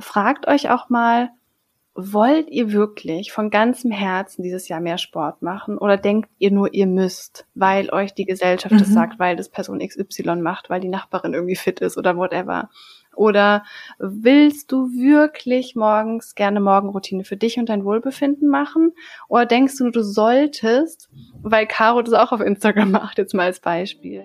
fragt euch auch mal, wollt ihr wirklich von ganzem Herzen dieses Jahr mehr Sport machen oder denkt ihr nur, ihr müsst, weil euch die Gesellschaft mhm. das sagt, weil das Person XY macht, weil die Nachbarin irgendwie fit ist oder whatever? Oder willst du wirklich morgens gerne Morgenroutine für dich und dein Wohlbefinden machen? Oder denkst du, du solltest, weil Caro das auch auf Instagram macht, jetzt mal als Beispiel?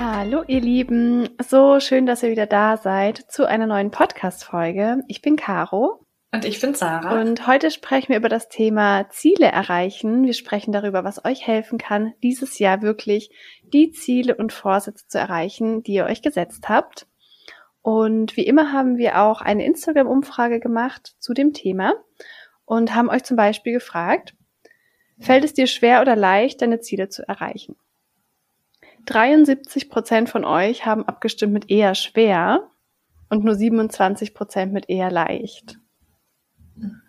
Hallo ihr Lieben, so schön, dass ihr wieder da seid zu einer neuen Podcast-Folge. Ich bin Caro. Und ich bin Sarah. Und heute sprechen wir über das Thema Ziele erreichen. Wir sprechen darüber, was euch helfen kann, dieses Jahr wirklich die Ziele und Vorsätze zu erreichen, die ihr euch gesetzt habt. Und wie immer haben wir auch eine Instagram-Umfrage gemacht zu dem Thema und haben euch zum Beispiel gefragt, fällt es dir schwer oder leicht, deine Ziele zu erreichen? 73 Prozent von euch haben abgestimmt mit eher schwer und nur 27 Prozent mit eher leicht.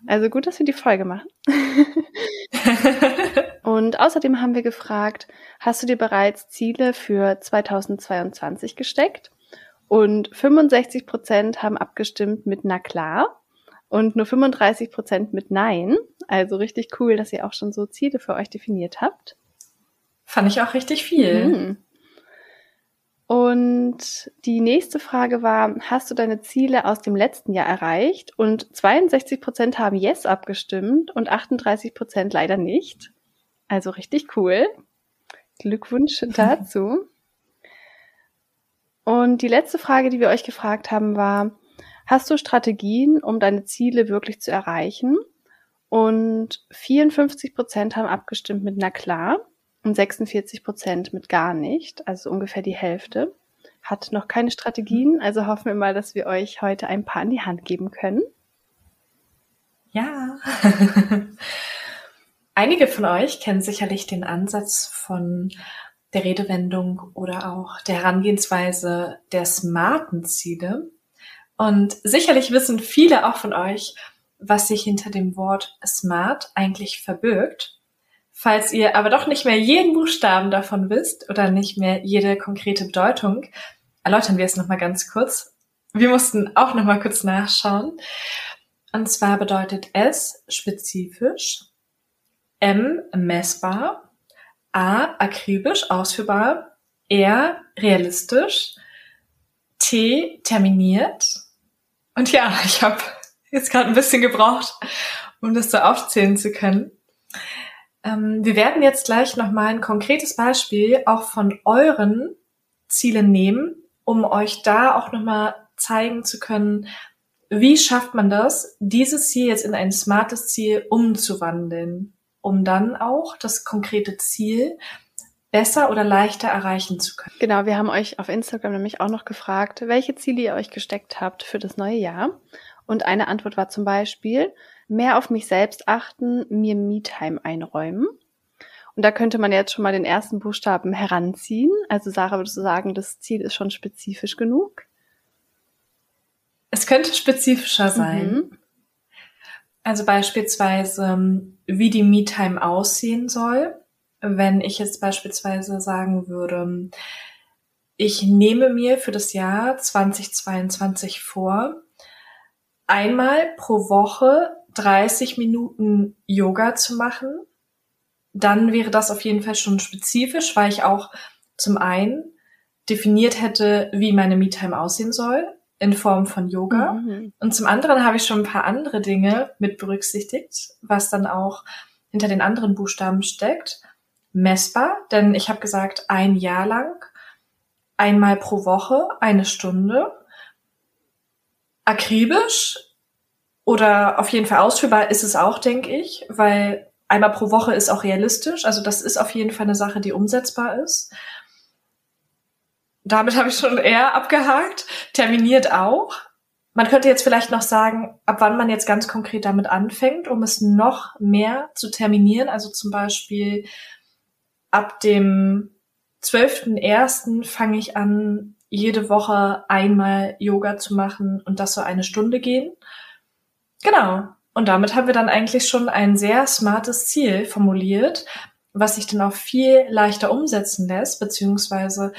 Also gut, dass wir die Folge machen. und außerdem haben wir gefragt, hast du dir bereits Ziele für 2022 gesteckt? Und 65 Prozent haben abgestimmt mit na klar und nur 35 Prozent mit nein. Also richtig cool, dass ihr auch schon so Ziele für euch definiert habt. Fand ich auch richtig viel. Mhm. Und die nächste Frage war, hast du deine Ziele aus dem letzten Jahr erreicht? Und 62 Prozent haben Yes abgestimmt und 38 Prozent leider nicht. Also richtig cool. Glückwunsch dazu. Und die letzte Frage, die wir euch gefragt haben, war, hast du Strategien, um deine Ziele wirklich zu erreichen? Und 54 Prozent haben abgestimmt mit na klar und 46 Prozent mit gar nicht, also ungefähr die Hälfte, hat noch keine Strategien. Also hoffen wir mal, dass wir euch heute ein paar an die Hand geben können. Ja. Einige von euch kennen sicherlich den Ansatz von der Redewendung oder auch der Herangehensweise der smarten Ziele. Und sicherlich wissen viele auch von euch, was sich hinter dem Wort smart eigentlich verbirgt. Falls ihr aber doch nicht mehr jeden Buchstaben davon wisst oder nicht mehr jede konkrete Bedeutung, erläutern wir es nochmal ganz kurz. Wir mussten auch nochmal kurz nachschauen. Und zwar bedeutet S spezifisch, M messbar, A akribisch ausführbar, R realistisch, T terminiert. Und ja, ich habe jetzt gerade ein bisschen gebraucht, um das so aufzählen zu können. Ähm, wir werden jetzt gleich nochmal ein konkretes Beispiel auch von euren Zielen nehmen, um euch da auch nochmal zeigen zu können, wie schafft man das, dieses Ziel jetzt in ein smartes Ziel umzuwandeln, um dann auch das konkrete Ziel besser oder leichter erreichen zu können. Genau, wir haben euch auf Instagram nämlich auch noch gefragt, welche Ziele ihr euch gesteckt habt für das neue Jahr. Und eine Antwort war zum Beispiel, mehr auf mich selbst achten, mir Me-Time einräumen. Und da könnte man jetzt schon mal den ersten Buchstaben heranziehen. Also Sarah, würdest du sagen, das Ziel ist schon spezifisch genug? Es könnte spezifischer sein. Mhm. Also beispielsweise, wie die Me-Time aussehen soll. Wenn ich jetzt beispielsweise sagen würde, ich nehme mir für das Jahr 2022 vor, einmal pro Woche 30 Minuten Yoga zu machen, dann wäre das auf jeden Fall schon spezifisch, weil ich auch zum einen definiert hätte, wie meine Me-Time aussehen soll in Form von Yoga. Mhm. Und zum anderen habe ich schon ein paar andere Dinge mit berücksichtigt, was dann auch hinter den anderen Buchstaben steckt. Messbar, denn ich habe gesagt, ein Jahr lang, einmal pro Woche, eine Stunde. Akribisch, oder auf jeden Fall ausführbar ist es auch, denke ich, weil einmal pro Woche ist auch realistisch. Also das ist auf jeden Fall eine Sache, die umsetzbar ist. damit habe ich schon eher abgehakt. Terminiert auch. Man könnte jetzt vielleicht noch sagen, ab wann man jetzt ganz konkret damit anfängt, um es noch mehr zu terminieren. Also zum Beispiel ab dem 12.01. fange ich an, jede Woche einmal Yoga zu machen und das so eine Stunde gehen. Genau. Und damit haben wir dann eigentlich schon ein sehr smartes Ziel formuliert, was sich dann auch viel leichter umsetzen lässt, beziehungsweise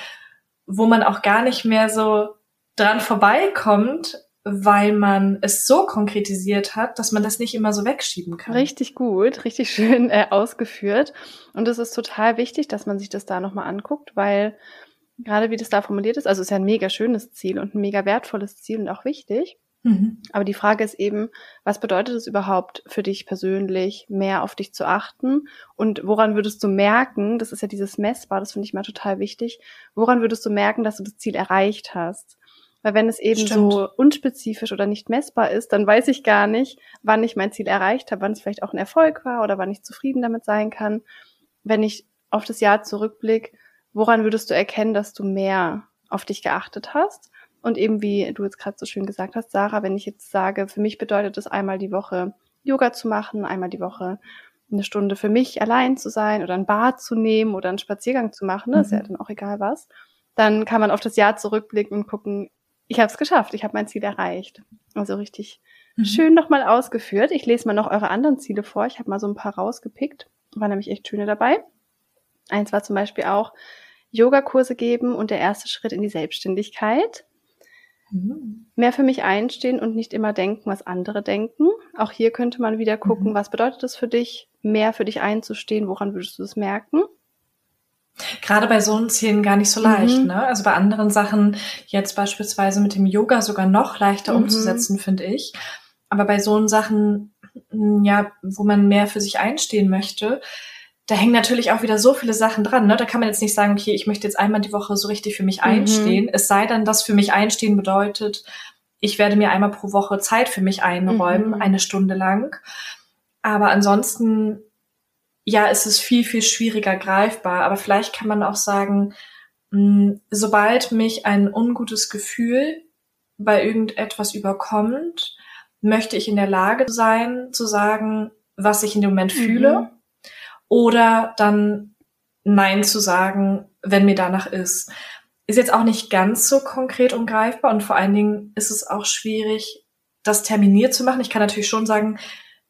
wo man auch gar nicht mehr so dran vorbeikommt, weil man es so konkretisiert hat, dass man das nicht immer so wegschieben kann. Richtig gut, richtig schön äh, ausgeführt. Und es ist total wichtig, dass man sich das da nochmal anguckt, weil gerade wie das da formuliert ist, also es ist ja ein mega schönes Ziel und ein mega wertvolles Ziel und auch wichtig. Mhm. Aber die Frage ist eben, was bedeutet es überhaupt für dich persönlich, mehr auf dich zu achten? Und woran würdest du merken, das ist ja dieses Messbar, das finde ich mal total wichtig, woran würdest du merken, dass du das Ziel erreicht hast? Weil wenn es eben Stimmt. so unspezifisch oder nicht messbar ist, dann weiß ich gar nicht, wann ich mein Ziel erreicht habe, wann es vielleicht auch ein Erfolg war oder wann ich zufrieden damit sein kann. Wenn ich auf das Jahr zurückblicke, woran würdest du erkennen, dass du mehr auf dich geachtet hast? Und eben wie du jetzt gerade so schön gesagt hast, Sarah, wenn ich jetzt sage, für mich bedeutet es einmal die Woche Yoga zu machen, einmal die Woche eine Stunde für mich allein zu sein oder ein Bad zu nehmen oder einen Spaziergang zu machen, das mhm. ist ja mhm. dann auch egal was, dann kann man auf das Jahr zurückblicken und gucken, ich habe es geschafft, ich habe mein Ziel erreicht. Also richtig mhm. schön nochmal ausgeführt. Ich lese mal noch eure anderen Ziele vor. Ich habe mal so ein paar rausgepickt, war nämlich echt schöne dabei. Eins war zum Beispiel auch Yogakurse geben und der erste Schritt in die Selbstständigkeit. Mhm. Mehr für mich einstehen und nicht immer denken, was andere denken. Auch hier könnte man wieder gucken, mhm. was bedeutet es für dich, mehr für dich einzustehen, woran würdest du es merken? Gerade bei so einen Zielen gar nicht so leicht, mhm. ne? Also bei anderen Sachen, jetzt beispielsweise mit dem Yoga sogar noch leichter mhm. umzusetzen, finde ich. Aber bei so Sachen, ja, wo man mehr für sich einstehen möchte, da hängen natürlich auch wieder so viele Sachen dran. Ne? Da kann man jetzt nicht sagen, okay, ich möchte jetzt einmal die Woche so richtig für mich mhm. einstehen. Es sei denn, dass für mich einstehen bedeutet, ich werde mir einmal pro Woche Zeit für mich einräumen, mhm. eine Stunde lang. Aber ansonsten, ja, ist es viel, viel schwieriger greifbar. Aber vielleicht kann man auch sagen, mh, hm, sobald mich ein ungutes Gefühl bei irgendetwas überkommt, möchte ich in der Lage sein, zu sagen, was ich in dem Moment mhm. fühle oder dann Nein zu sagen, wenn mir danach ist. Ist jetzt auch nicht ganz so konkret und greifbar und vor allen Dingen ist es auch schwierig, das terminiert zu machen. Ich kann natürlich schon sagen,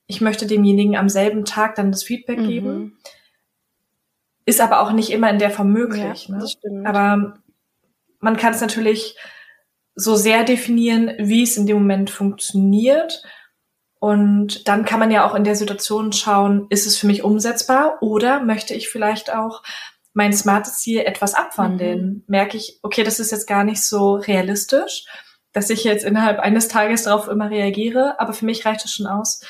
ich möchte demjenigen am selben Tag dann das Feedback mhm. geben. Ist aber auch nicht immer in der Form möglich. Ja, ne? Aber man kann es natürlich so sehr definieren, wie es in dem Moment funktioniert und dann kann man ja auch in der Situation schauen, ist es für mich umsetzbar oder möchte ich vielleicht auch mein smartes Ziel etwas abwandeln? Mhm. Merke ich, okay, das ist jetzt gar nicht so realistisch, dass ich jetzt innerhalb eines Tages darauf immer reagiere, aber für mich reicht es schon aus,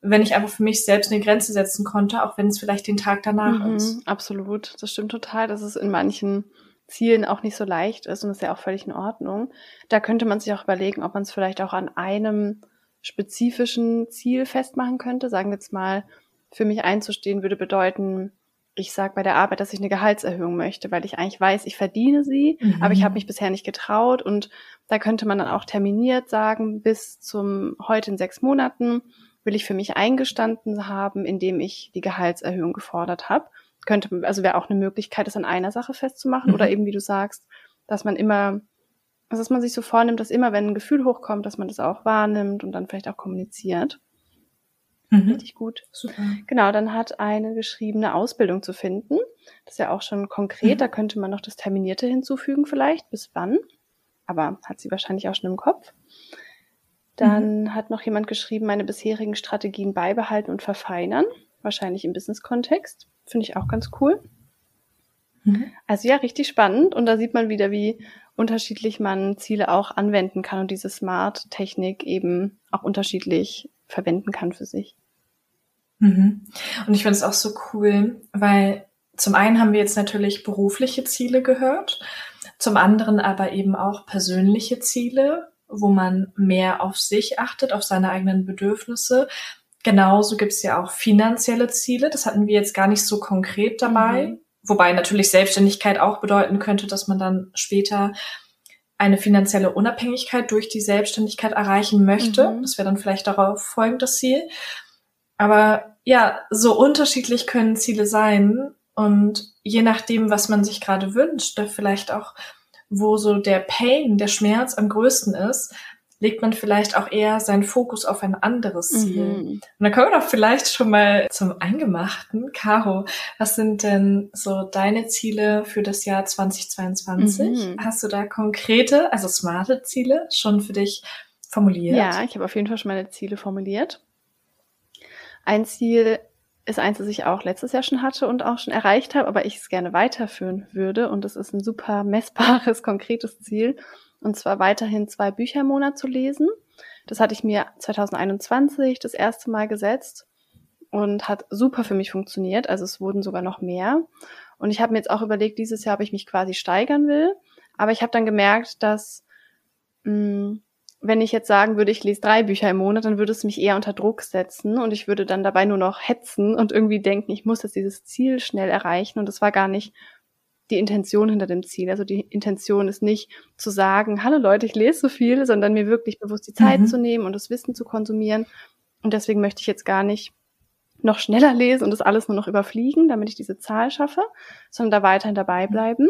wenn ich einfach für mich selbst eine Grenze setzen konnte, auch wenn es vielleicht den Tag danach mhm, ist. Absolut, das stimmt total, dass es in manchen Zielen auch nicht so leicht ist und das ist ja auch völlig in Ordnung. Da könnte man sich auch überlegen, ob man es vielleicht auch an einem spezifischen Ziel festmachen könnte. Sagen wir jetzt mal, für mich einzustehen würde bedeuten, ich sage bei der Arbeit, dass ich eine Gehaltserhöhung möchte, weil ich eigentlich weiß, ich verdiene sie, mhm. aber ich habe mich bisher nicht getraut. Und da könnte man dann auch terminiert sagen, bis zum heute in sechs Monaten will ich für mich eingestanden haben, indem ich die Gehaltserhöhung gefordert habe. Könnte, also wäre auch eine Möglichkeit, das an einer Sache festzumachen mhm. oder eben, wie du sagst, dass man immer also dass man sich so vornimmt, dass immer, wenn ein Gefühl hochkommt, dass man das auch wahrnimmt und dann vielleicht auch kommuniziert. Mhm. Richtig gut. Super. Genau, dann hat eine geschriebene Ausbildung zu finden. Das ist ja auch schon konkret. Mhm. Da könnte man noch das Terminierte hinzufügen vielleicht. Bis wann? Aber hat sie wahrscheinlich auch schon im Kopf. Dann mhm. hat noch jemand geschrieben, meine bisherigen Strategien beibehalten und verfeinern. Wahrscheinlich im Business-Kontext. Finde ich auch ganz cool. Mhm. Also ja, richtig spannend. Und da sieht man wieder, wie unterschiedlich man Ziele auch anwenden kann und diese Smart-Technik eben auch unterschiedlich verwenden kann für sich. Mhm. Und ich finde es auch so cool, weil zum einen haben wir jetzt natürlich berufliche Ziele gehört, zum anderen aber eben auch persönliche Ziele, wo man mehr auf sich achtet, auf seine eigenen Bedürfnisse. Genauso gibt es ja auch finanzielle Ziele, das hatten wir jetzt gar nicht so konkret dabei. Mhm wobei natürlich Selbstständigkeit auch bedeuten könnte, dass man dann später eine finanzielle Unabhängigkeit durch die Selbstständigkeit erreichen möchte. Mhm. Das wäre dann vielleicht darauf folgendes Ziel. Aber ja, so unterschiedlich können Ziele sein und je nachdem, was man sich gerade wünscht, vielleicht auch, wo so der Pain, der Schmerz am größten ist, legt man vielleicht auch eher seinen Fokus auf ein anderes Ziel. Mhm. Und dann kommen wir doch vielleicht schon mal zum Eingemachten. Caro, was sind denn so deine Ziele für das Jahr 2022? Mhm. Hast du da konkrete, also smarte Ziele schon für dich formuliert? Ja, ich habe auf jeden Fall schon meine Ziele formuliert. Ein Ziel ist eins, das ich auch letztes Jahr schon hatte und auch schon erreicht habe, aber ich es gerne weiterführen würde. Und es ist ein super messbares, konkretes Ziel. Und zwar weiterhin zwei Bücher im Monat zu lesen. Das hatte ich mir 2021 das erste Mal gesetzt und hat super für mich funktioniert. Also es wurden sogar noch mehr. Und ich habe mir jetzt auch überlegt, dieses Jahr, ob ich mich quasi steigern will. Aber ich habe dann gemerkt, dass mh, mm, wenn ich jetzt sagen würde, ich lese drei Bücher im Monat, dann würde es mich eher unter Druck setzen und ich würde dann dabei nur noch hetzen und irgendwie denken, ich muss jetzt dieses Ziel schnell erreichen. Und das war gar nicht die Intention hinter dem Ziel. Also die Intention ist nicht zu sagen, hallo Leute, ich lese so viel, sondern mir wirklich bewusst die Zeit mhm. zu nehmen und das Wissen zu konsumieren. Und deswegen möchte ich jetzt gar nicht noch schneller lesen und das alles nur noch überfliegen, damit ich diese Zahl schaffe, sondern da weiterhin dabei mhm. bleiben.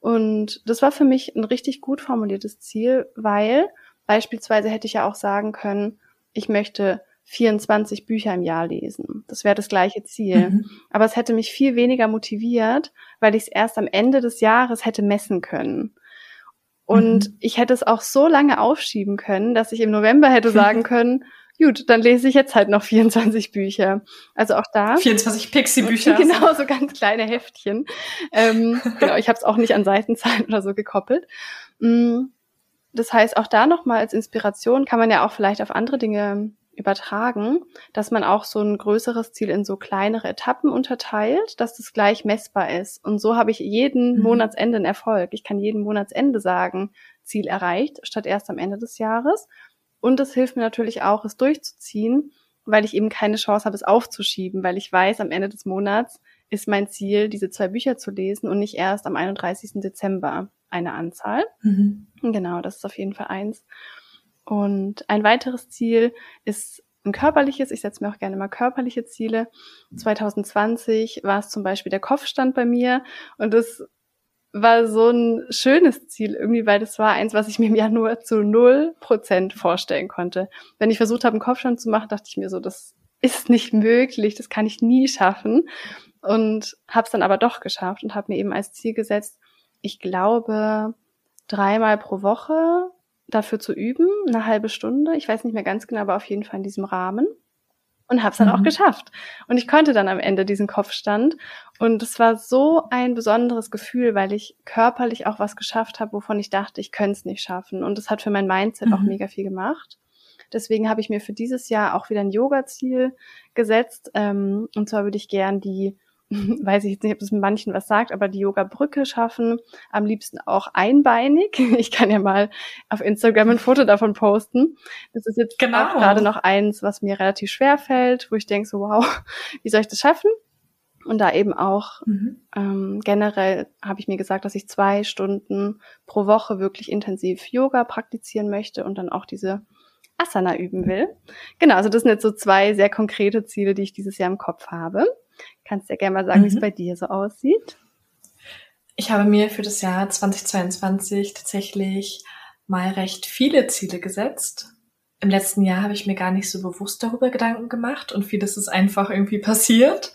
Und das war für mich ein richtig gut formuliertes Ziel, weil beispielsweise hätte ich ja auch sagen können, ich möchte 24 Bücher im Jahr lesen. Das wäre das gleiche Ziel. Mhm. Aber es hätte mich viel weniger motiviert, weil ich es erst am Ende des Jahres hätte messen können. Und mhm. ich hätte es auch so lange aufschieben können, dass ich im November hätte sagen können, gut, dann lese ich jetzt halt noch 24 Bücher. Also auch da. 24 Pixie-Bücher. Genau, so ganz kleine Heftchen. ähm, genau, ich habe es auch nicht an Seitenzahlen oder so gekoppelt. Mm, das heißt, auch da nochmal als Inspiration kann man ja auch vielleicht auf andere Dinge übertragen, dass man auch so ein größeres Ziel in so kleinere Etappen unterteilt, dass das gleich messbar ist. Und so habe ich jeden mhm. Monatsende einen Erfolg. Ich kann jeden Monatsende sagen, Ziel erreicht, statt erst am Ende des Jahres. Und es hilft mir natürlich auch, es durchzuziehen, weil ich eben keine Chance habe, es aufzuschieben, weil ich weiß, am Ende des Monats ist mein Ziel, diese zwei Bücher zu lesen und nicht erst am 31. Dezember eine Anzahl. Mhm. Genau, das ist auf jeden Fall eins. Und ein weiteres Ziel ist ein körperliches. Ich setze mir auch gerne mal körperliche Ziele. 2020 war es zum Beispiel der Kopfstand bei mir und das war so ein schönes Ziel irgendwie, weil das war eins, was ich mir ja nur zu null Prozent vorstellen konnte. Wenn ich versucht habe, einen Kopfstand zu machen, dachte ich mir so, das ist nicht möglich, das kann ich nie schaffen und habe es dann aber doch geschafft und habe mir eben als Ziel gesetzt, ich glaube dreimal pro Woche dafür zu üben, eine halbe Stunde. Ich weiß nicht mehr ganz genau, aber auf jeden Fall in diesem Rahmen. Und habe es dann mhm. auch geschafft. Und ich konnte dann am Ende diesen Kopfstand. Und es war so ein besonderes Gefühl, weil ich körperlich auch was geschafft habe, wovon ich dachte, ich könnte es nicht schaffen. Und das hat für mein Mindset mhm. auch mega viel gemacht. Deswegen habe ich mir für dieses Jahr auch wieder ein Yoga-Ziel gesetzt. Ähm, und zwar würde ich gern die weiß ich jetzt nicht, ob das mit manchen was sagt, aber die Yoga-Brücke schaffen. Am liebsten auch einbeinig. Ich kann ja mal auf Instagram ein Foto davon posten. Das ist jetzt genau. gerade noch eins, was mir relativ schwer fällt, wo ich denke so, wow, wie soll ich das schaffen? Und da eben auch mhm. ähm, generell habe ich mir gesagt, dass ich zwei Stunden pro Woche wirklich intensiv Yoga praktizieren möchte und dann auch diese Asana üben will. Genau, also das sind jetzt so zwei sehr konkrete Ziele, die ich dieses Jahr im Kopf habe. Kannst ja gerne mal sagen, mhm. wie es mhm. bei dir so aussieht. Ich habe mir für das Jahr 2022 tatsächlich mal recht viele Ziele gesetzt. Im letzten Jahr habe ich mir gar nicht so bewusst darüber Gedanken gemacht und vieles ist einfach irgendwie passiert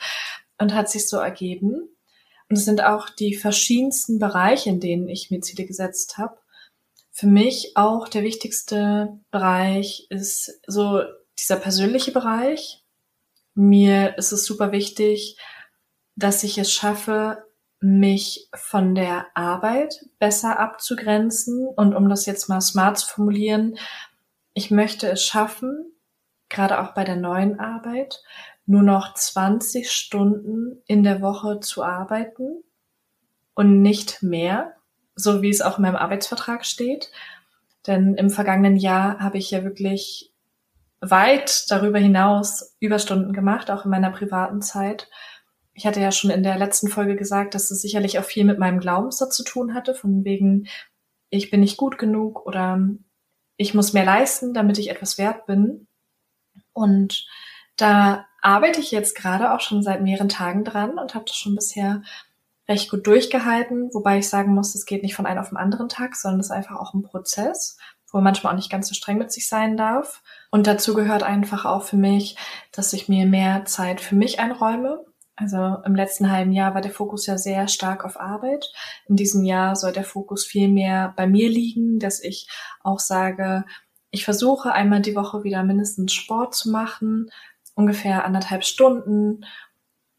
und hat sich so ergeben. Und es sind auch die verschiedensten Bereiche, in denen ich mir Ziele gesetzt habe. Für mich auch der wichtigste Bereich ist so dieser persönliche Bereich, mir ist es super wichtig, dass ich es schaffe, mich von der Arbeit besser abzugrenzen. Und um das jetzt mal smart zu formulieren, ich möchte es schaffen, gerade auch bei der neuen Arbeit, nur noch 20 Stunden in der Woche zu arbeiten und nicht mehr, so wie es auch in meinem Arbeitsvertrag steht. Denn im vergangenen Jahr habe ich ja wirklich weit darüber hinaus Überstunden gemacht, auch in meiner privaten Zeit. ich hatte ja schon in der letzten Folge gesagt, dass es sicherlich auch viel mit meinem Glaubenssatz zu tun hatte, von wegen, ich bin nicht gut genug oder ich muss mehr leisten, damit ich etwas wert bin. Und da arbeite ich jetzt gerade auch schon seit mehreren Tagen dran und habe das schon bisher recht gut durchgehalten, wobei ich sagen muss, es geht nicht von einem auf den anderen Tag, sondern es ist einfach auch ein Prozess, wo man manchmal auch nicht ganz so streng mit sich sein darf. Und dazu gehört einfach auch für mich, dass ich mir mehr Zeit für mich einräume. Also im letzten halben Jahr war der Fokus ja sehr stark auf Arbeit. In diesem Jahr soll der Fokus viel mehr bei mir liegen, dass ich auch sage, ich versuche einmal die Woche wieder mindestens Sport zu machen, ungefähr anderthalb Stunden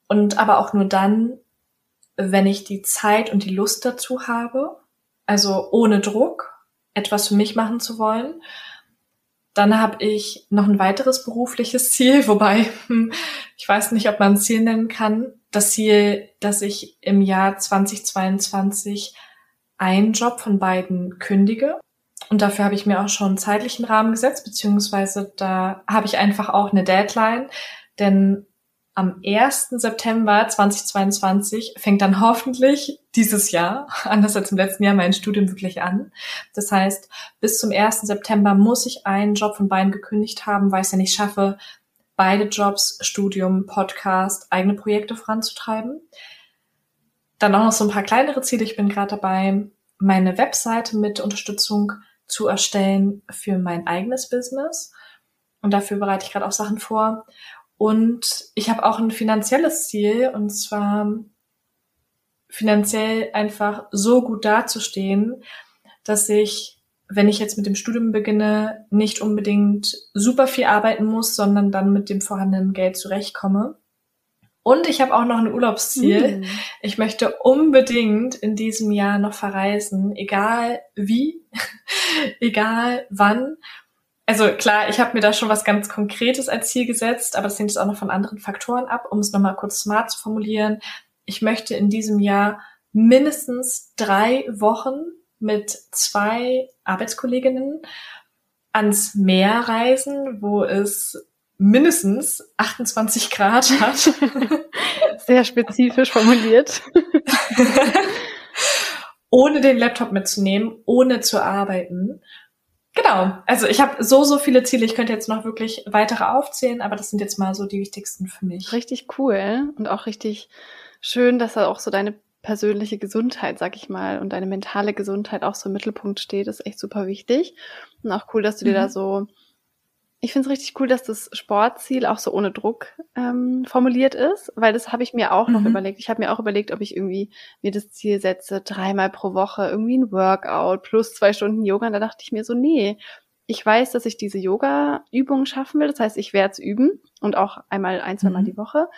und aber auch nur dann, wenn ich die Zeit und die Lust dazu habe, also ohne Druck, etwas für mich machen zu wollen. Dann habe ich noch ein weiteres berufliches Ziel, wobei hm, ich weiß nicht, ob man ein Ziel nennen kann. Das Ziel, dass ich im Jahr 2022 einen Job von beiden kündige. Und dafür habe ich mir auch schon einen zeitlichen Rahmen gesetzt, beziehungsweise da habe ich einfach auch eine Deadline. Denn am 1. September 2022 fängt dann hoffentlich dieses Jahr, anders als im letzten Jahr, mein Studium wirklich an. Das heißt, bis zum 1. September muss ich einen Job von beiden gekündigt haben, weil ich es ja nicht schaffe, beide Jobs, Studium, Podcast, eigene Projekte voranzutreiben. Dann auch noch so ein paar kleinere Ziele. Ich bin gerade dabei, meine Webseite mit Unterstützung zu erstellen für mein eigenes Business. Und dafür bereite ich gerade auch Sachen vor. Und ich habe auch ein finanzielles Ziel, und zwar finanziell einfach so gut dazustehen, dass ich, wenn ich jetzt mit dem Studium beginne, nicht unbedingt super viel arbeiten muss, sondern dann mit dem vorhandenen Geld zurechtkomme. Und ich habe auch noch ein Urlaubsziel. Mm. Ich möchte unbedingt in diesem Jahr noch verreisen, egal wie, egal wann. Also klar, ich habe mir da schon was ganz Konkretes als Ziel gesetzt, aber das hängt jetzt auch noch von anderen Faktoren ab, um es nochmal kurz smart zu formulieren. Ich möchte in diesem Jahr mindestens drei Wochen mit zwei Arbeitskolleginnen ans Meer reisen, wo es mindestens 28 Grad hat. Sehr spezifisch formuliert. ohne den Laptop mitzunehmen, ohne zu arbeiten. Genau. Also ich habe so, so viele Ziele. Ich könnte jetzt noch wirklich weitere aufzählen, aber das sind jetzt mal so die wichtigsten für mich. Richtig cool und auch richtig schön, dass da auch so deine persönliche Gesundheit, sag ich mal, und deine mentale Gesundheit auch so im Mittelpunkt steht. Das ist echt super wichtig. Und auch cool, dass du dir da mhm. so ich finde es richtig cool, dass das Sportziel auch so ohne Druck ähm, formuliert ist, weil das habe ich mir auch noch mhm. überlegt. Ich habe mir auch überlegt, ob ich irgendwie mir das Ziel setze, dreimal pro Woche irgendwie ein Workout plus zwei Stunden Yoga. Und da dachte ich mir so, nee, ich weiß, dass ich diese Yoga-Übungen schaffen will. Das heißt, ich werde es üben und auch einmal, ein, zweimal mhm. die Woche.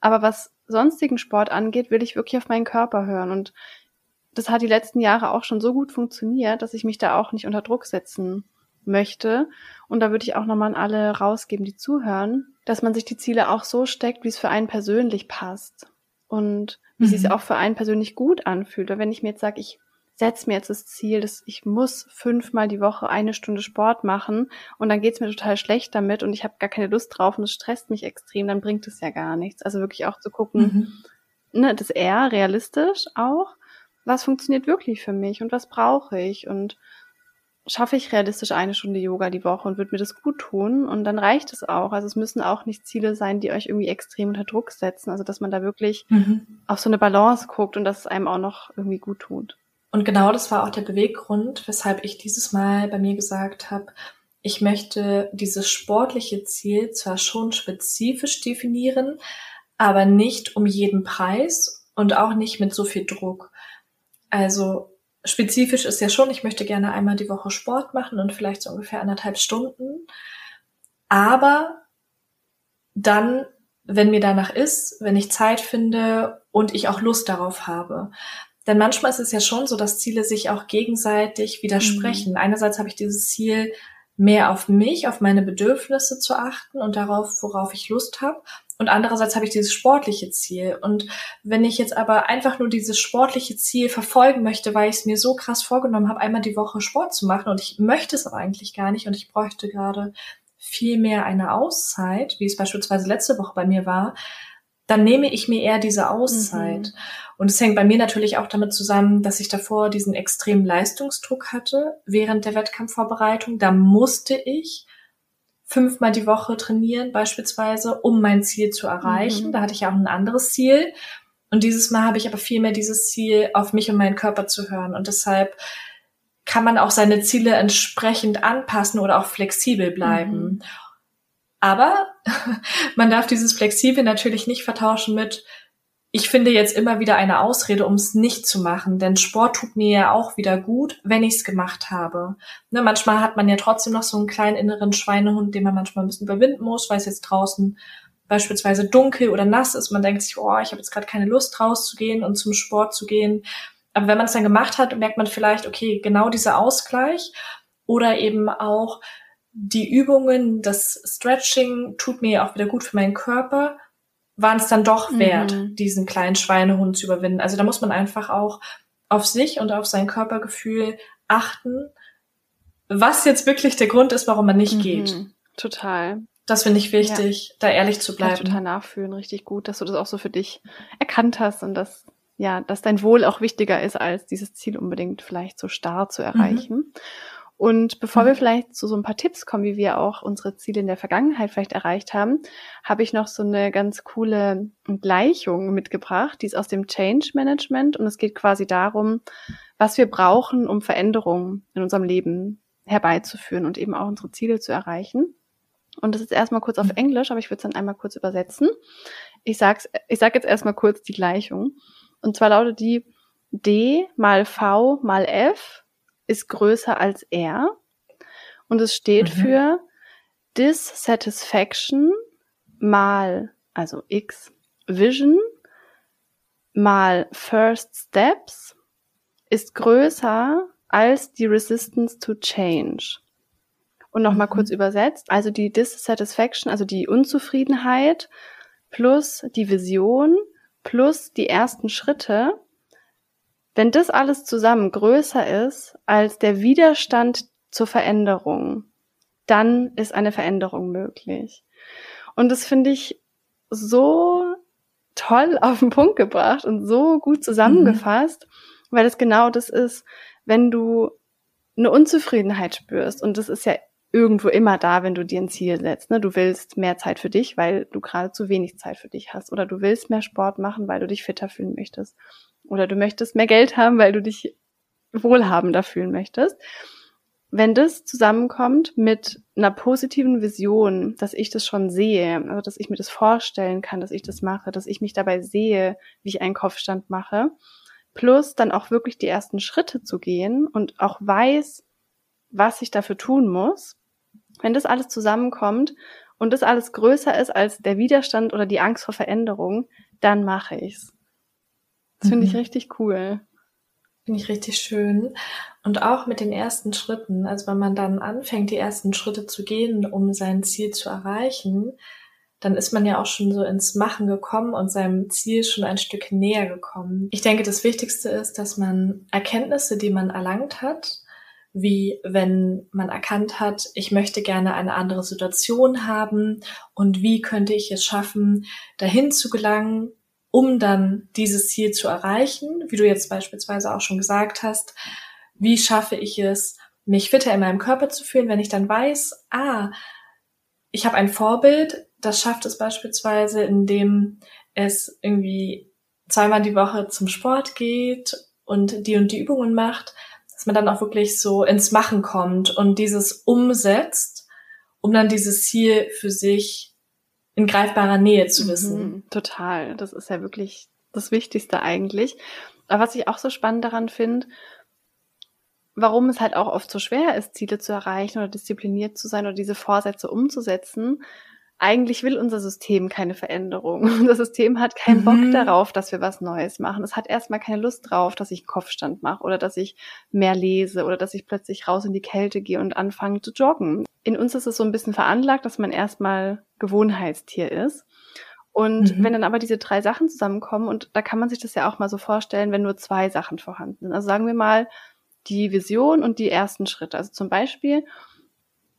Aber was sonstigen Sport angeht, will ich wirklich auf meinen Körper hören. Und das hat die letzten Jahre auch schon so gut funktioniert, dass ich mich da auch nicht unter Druck setzen möchte. Und da würde ich auch nochmal an alle rausgeben, die zuhören, dass man sich die Ziele auch so steckt, wie es für einen persönlich passt. Und wie mhm. es sich auch für einen persönlich gut anfühlt. Oder wenn ich mir jetzt sage, ich setze mir jetzt das Ziel, dass ich muss fünfmal die Woche eine Stunde Sport machen und dann geht's mir total schlecht damit und ich habe gar keine Lust drauf und es stresst mich extrem, dann bringt es ja gar nichts. Also wirklich auch zu gucken, mhm. ne, das eher realistisch auch, was funktioniert wirklich für mich und was brauche ich und schaffe ich realistisch eine Stunde Yoga die Woche und würde mir das gut tun und dann reicht es auch. Also es müssen auch nicht Ziele sein, die euch irgendwie extrem unter Druck setzen. Also dass man da wirklich mhm. auf so eine Balance guckt und dass es einem auch noch irgendwie gut tut. Und genau das war auch der Beweggrund, weshalb ich dieses Mal bei mir gesagt habe, ich möchte dieses sportliche Ziel zwar schon spezifisch definieren, aber nicht um jeden Preis und auch nicht mit so viel Druck. Also spezifisch ist ja schon, ich möchte gerne einmal die Woche Sport machen und vielleicht so ungefähr anderthalb Stunden. Aber dann, wenn mir danach ist, wenn ich Zeit finde und ich auch Lust darauf habe. Denn manchmal ist es ja schon so, dass Ziele sich auch gegenseitig widersprechen. Mhm. Einerseits habe ich dieses Ziel, mehr auf mich, auf meine Bedürfnisse zu achten und darauf, worauf ich Lust habe. Und andererseits habe ich dieses sportliche Ziel. Und wenn ich jetzt aber einfach nur dieses sportliche Ziel verfolgen möchte, weil ich es mir so krass vorgenommen habe, einmal die Woche Sport zu machen und ich möchte es aber eigentlich gar nicht und ich bräuchte gerade viel mehr eine Auszeit, wie es beispielsweise letzte Woche bei mir war, dann nehme ich mir eher diese Auszeit. Mhm. Und es hängt bei mir natürlich auch damit zusammen, dass ich davor diesen extremen Leistungsdruck hatte während der Wettkampfvorbereitung. Da musste ich fünfmal die Woche trainieren beispielsweise, um mein Ziel zu erreichen. Mhm. Da hatte ich ja auch ein anderes Ziel. Und dieses Mal habe ich aber viel mehr dieses Ziel, auf mich und meinen Körper zu hören. Und deshalb kann man auch seine Ziele entsprechend anpassen oder auch flexibel bleiben. Mhm. Aber man darf dieses Flexibel natürlich nicht vertauschen mit, ich finde jetzt immer wieder eine Ausrede, um es nicht zu machen, denn Sport tut mir ja auch wieder gut, wenn ich es gemacht habe. Ne, manchmal hat man ja trotzdem noch so einen kleinen inneren Schweinehund, den man manchmal ein bisschen überwinden muss, weil es jetzt draußen beispielsweise dunkel oder nass ist. Man denkt sich, oh, ich habe jetzt gerade keine Lust rauszugehen und zum Sport zu gehen. Aber wenn man es dann gemacht hat, merkt man vielleicht, okay, genau dieser Ausgleich oder eben auch, die Übungen, das Stretching tut mir ja auch wieder gut für meinen Körper, waren es dann doch wert, mhm. diesen kleinen Schweinehund zu überwinden. Also da muss man einfach auch auf sich und auf sein Körpergefühl achten, was jetzt wirklich der Grund ist, warum man nicht mhm. geht. Total. Das finde ich wichtig, ja. da ehrlich zu bleiben. Total nachfühlen, richtig gut, dass du das auch so für dich erkannt hast und dass ja, dass dein Wohl auch wichtiger ist, als dieses Ziel unbedingt vielleicht so starr zu erreichen. Mhm. Und bevor wir mhm. vielleicht zu so ein paar Tipps kommen, wie wir auch unsere Ziele in der Vergangenheit vielleicht erreicht haben, habe ich noch so eine ganz coole Gleichung mitgebracht, die ist aus dem Change Management und es geht quasi darum, was wir brauchen, um Veränderungen in unserem Leben herbeizuführen und eben auch unsere Ziele zu erreichen. Und das ist erstmal kurz auf mhm. Englisch, aber ich würde es dann einmal kurz übersetzen. Ich sag's, ich sag jetzt erstmal kurz die Gleichung. Und zwar lautet die D mal V mal F ist größer als R. Und es steht mhm. für Dissatisfaction mal, also X, Vision mal First Steps ist größer als die Resistance to Change. Und nochmal mhm. kurz übersetzt, also die Dissatisfaction, also die Unzufriedenheit plus die Vision plus die ersten Schritte wenn das alles zusammen größer ist als der Widerstand zur Veränderung, dann ist eine Veränderung möglich. Und das finde ich so toll auf den Punkt gebracht und so gut zusammengefasst, mhm. weil es genau das ist, wenn du eine Unzufriedenheit spürst und das ist ja irgendwo immer da, wenn du dir ein Ziel setzt. Ne? Du willst mehr Zeit für dich, weil du gerade zu wenig Zeit für dich hast. Oder du willst mehr Sport machen, weil du dich fitter fühlen möchtest. Oder du möchtest mehr Geld haben, weil du dich wohlhabender fühlen möchtest. Wenn das zusammenkommt mit einer positiven Vision, dass ich das schon sehe, also dass ich mir das vorstellen kann, dass ich das mache, dass ich mich dabei sehe, wie ich einen Kopfstand mache, plus dann auch wirklich die ersten Schritte zu gehen und auch weiß, was ich dafür tun muss, wenn das alles zusammenkommt und das alles größer ist als der Widerstand oder die Angst vor Veränderung, dann mache ich's. Das finde ich mhm. richtig cool. Finde ich richtig schön. Und auch mit den ersten Schritten, also wenn man dann anfängt, die ersten Schritte zu gehen, um sein Ziel zu erreichen, dann ist man ja auch schon so ins Machen gekommen und seinem Ziel schon ein Stück näher gekommen. Ich denke, das Wichtigste ist, dass man Erkenntnisse, die man erlangt hat, wie wenn man erkannt hat, ich möchte gerne eine andere Situation haben und wie könnte ich es schaffen, dahin zu gelangen, um dann dieses Ziel zu erreichen, wie du jetzt beispielsweise auch schon gesagt hast, wie schaffe ich es, mich fitter in meinem Körper zu fühlen, wenn ich dann weiß, ah, ich habe ein Vorbild, das schafft es beispielsweise, indem es irgendwie zweimal die Woche zum Sport geht und die und die Übungen macht, dass man dann auch wirklich so ins Machen kommt und dieses umsetzt, um dann dieses Ziel für sich in greifbarer Nähe zu wissen. Mhm, total. Das ist ja wirklich das Wichtigste eigentlich. Aber was ich auch so spannend daran finde, warum es halt auch oft so schwer ist, Ziele zu erreichen oder diszipliniert zu sein oder diese Vorsätze umzusetzen, eigentlich will unser System keine Veränderung. Unser System hat keinen Bock mhm. darauf, dass wir was Neues machen. Es hat erstmal keine Lust drauf, dass ich Kopfstand mache oder dass ich mehr lese oder dass ich plötzlich raus in die Kälte gehe und anfange zu joggen. In uns ist es so ein bisschen veranlagt, dass man erstmal Gewohnheitstier ist. Und mhm. wenn dann aber diese drei Sachen zusammenkommen, und da kann man sich das ja auch mal so vorstellen, wenn nur zwei Sachen vorhanden sind. Also sagen wir mal die Vision und die ersten Schritte. Also zum Beispiel,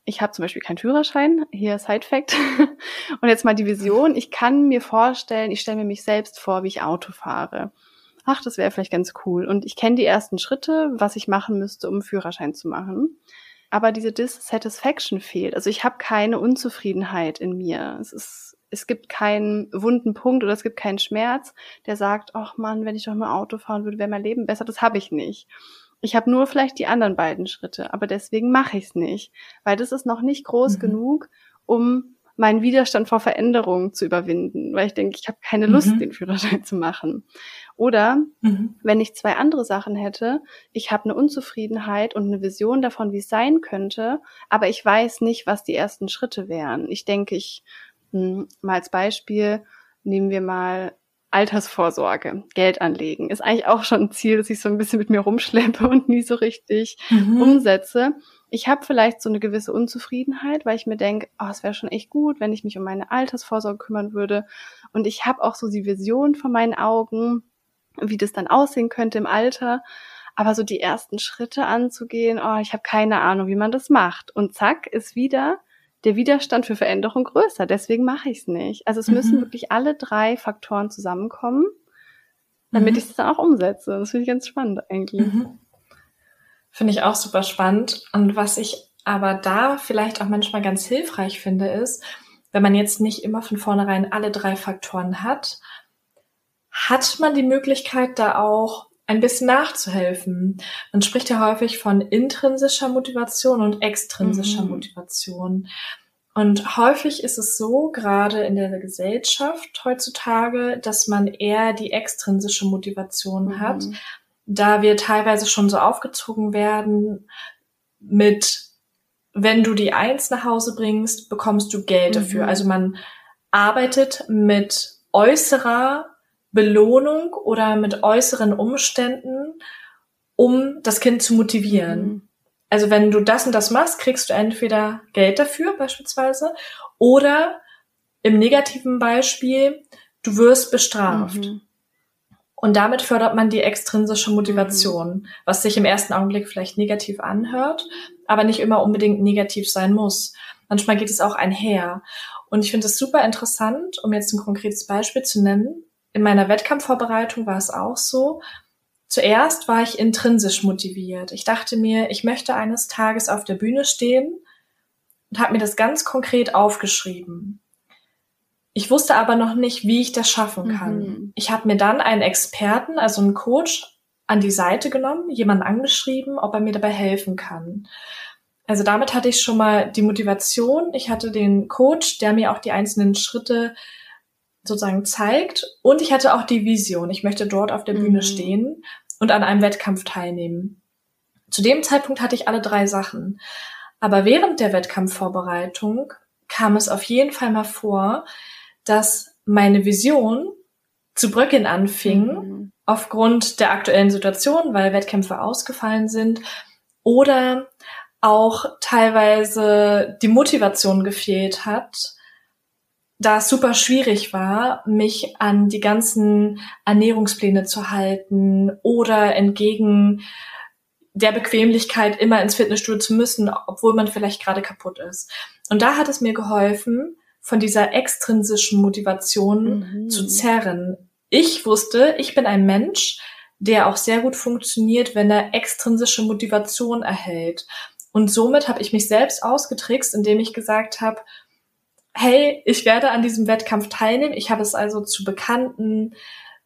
ich habe zum Beispiel keinen Führerschein, hier Side Fact. Und jetzt mal die Vision, ich kann mir vorstellen, ich stelle mir mich selbst vor, wie ich Auto fahre. Ach, das wäre vielleicht ganz cool. Und ich kenne die ersten Schritte, was ich machen müsste, um Führerschein zu machen. Aber diese Dissatisfaction fehlt. Also ich habe keine Unzufriedenheit in mir. Es ist, es gibt keinen wunden Punkt oder es gibt keinen Schmerz, der sagt, ach Mann, wenn ich doch mal Auto fahren würde, wäre mein Leben besser. Das habe ich nicht. Ich habe nur vielleicht die anderen beiden Schritte, aber deswegen mache ich es nicht, weil das ist noch nicht groß mhm. genug, um meinen Widerstand vor Veränderungen zu überwinden, weil ich denke, ich habe keine Lust, mhm. den Führerschein zu machen. Oder mhm. wenn ich zwei andere Sachen hätte, ich habe eine Unzufriedenheit und eine Vision davon, wie es sein könnte, aber ich weiß nicht, was die ersten Schritte wären. Ich denke, ich mh, hm, mal als Beispiel nehmen wir mal Altersvorsorge, Geld anlegen, ist eigentlich auch schon ein Ziel, das ich so ein bisschen mit mir rumschleppe und nie so richtig mhm. umsetze. Ich habe vielleicht so eine gewisse Unzufriedenheit, weil ich mir denke, oh, es wäre schon echt gut, wenn ich mich um meine Altersvorsorge kümmern würde. Und ich habe auch so die Vision vor meinen Augen, wie das dann aussehen könnte im Alter. Aber so die ersten Schritte anzugehen, oh, ich habe keine Ahnung, wie man das macht. Und zack, ist wieder der Widerstand für Veränderung größer. Deswegen mache ich es nicht. Also es mhm. müssen wirklich alle drei Faktoren zusammenkommen, damit mhm. ich es dann auch umsetze. Das finde ich ganz spannend eigentlich. Mhm. Finde ich auch super spannend. Und was ich aber da vielleicht auch manchmal ganz hilfreich finde, ist, wenn man jetzt nicht immer von vornherein alle drei Faktoren hat, hat man die Möglichkeit, da auch ein bisschen nachzuhelfen. Man spricht ja häufig von intrinsischer Motivation und extrinsischer mhm. Motivation. Und häufig ist es so, gerade in der Gesellschaft heutzutage, dass man eher die extrinsische Motivation mhm. hat, da wir teilweise schon so aufgezogen werden mit, wenn du die Eins nach Hause bringst, bekommst du Geld mhm. dafür. Also man arbeitet mit äußerer Belohnung oder mit äußeren Umständen, um das Kind zu motivieren. Mhm. Also wenn du das und das machst, kriegst du entweder Geld dafür beispielsweise oder im negativen Beispiel, du wirst bestraft. Mhm. Und damit fördert man die extrinsische Motivation, mhm. was sich im ersten Augenblick vielleicht negativ anhört, aber nicht immer unbedingt negativ sein muss. Manchmal geht es auch einher. Und ich finde es super interessant, um jetzt ein konkretes Beispiel zu nennen in meiner Wettkampfvorbereitung war es auch so. Zuerst war ich intrinsisch motiviert. Ich dachte mir, ich möchte eines Tages auf der Bühne stehen und habe mir das ganz konkret aufgeschrieben. Ich wusste aber noch nicht, wie ich das schaffen kann. Mhm. Ich habe mir dann einen Experten, also einen Coach, an die Seite genommen, jemanden angeschrieben, ob er mir dabei helfen kann. Also damit hatte ich schon mal die Motivation. Ich hatte den Coach, der mir auch die einzelnen Schritte sozusagen zeigt. Und ich hatte auch die Vision. Ich möchte dort auf der Bühne mhm. stehen und an einem Wettkampf teilnehmen. Zu dem Zeitpunkt hatte ich alle drei Sachen. Aber während der Wettkampfvorbereitung kam es auf jeden Fall mal vor, dass meine Vision zu bröckeln anfing, mhm. aufgrund der aktuellen Situation, weil Wettkämpfe ausgefallen sind oder auch teilweise die Motivation gefehlt hat, da es super schwierig war, mich an die ganzen Ernährungspläne zu halten oder entgegen der Bequemlichkeit immer ins Fitnessstudio zu müssen, obwohl man vielleicht gerade kaputt ist. Und da hat es mir geholfen, von dieser extrinsischen Motivation mhm. zu zerren. Ich wusste, ich bin ein Mensch, der auch sehr gut funktioniert, wenn er extrinsische Motivation erhält. Und somit habe ich mich selbst ausgetrickst, indem ich gesagt habe, hey, ich werde an diesem Wettkampf teilnehmen. Ich habe es also zu Bekannten,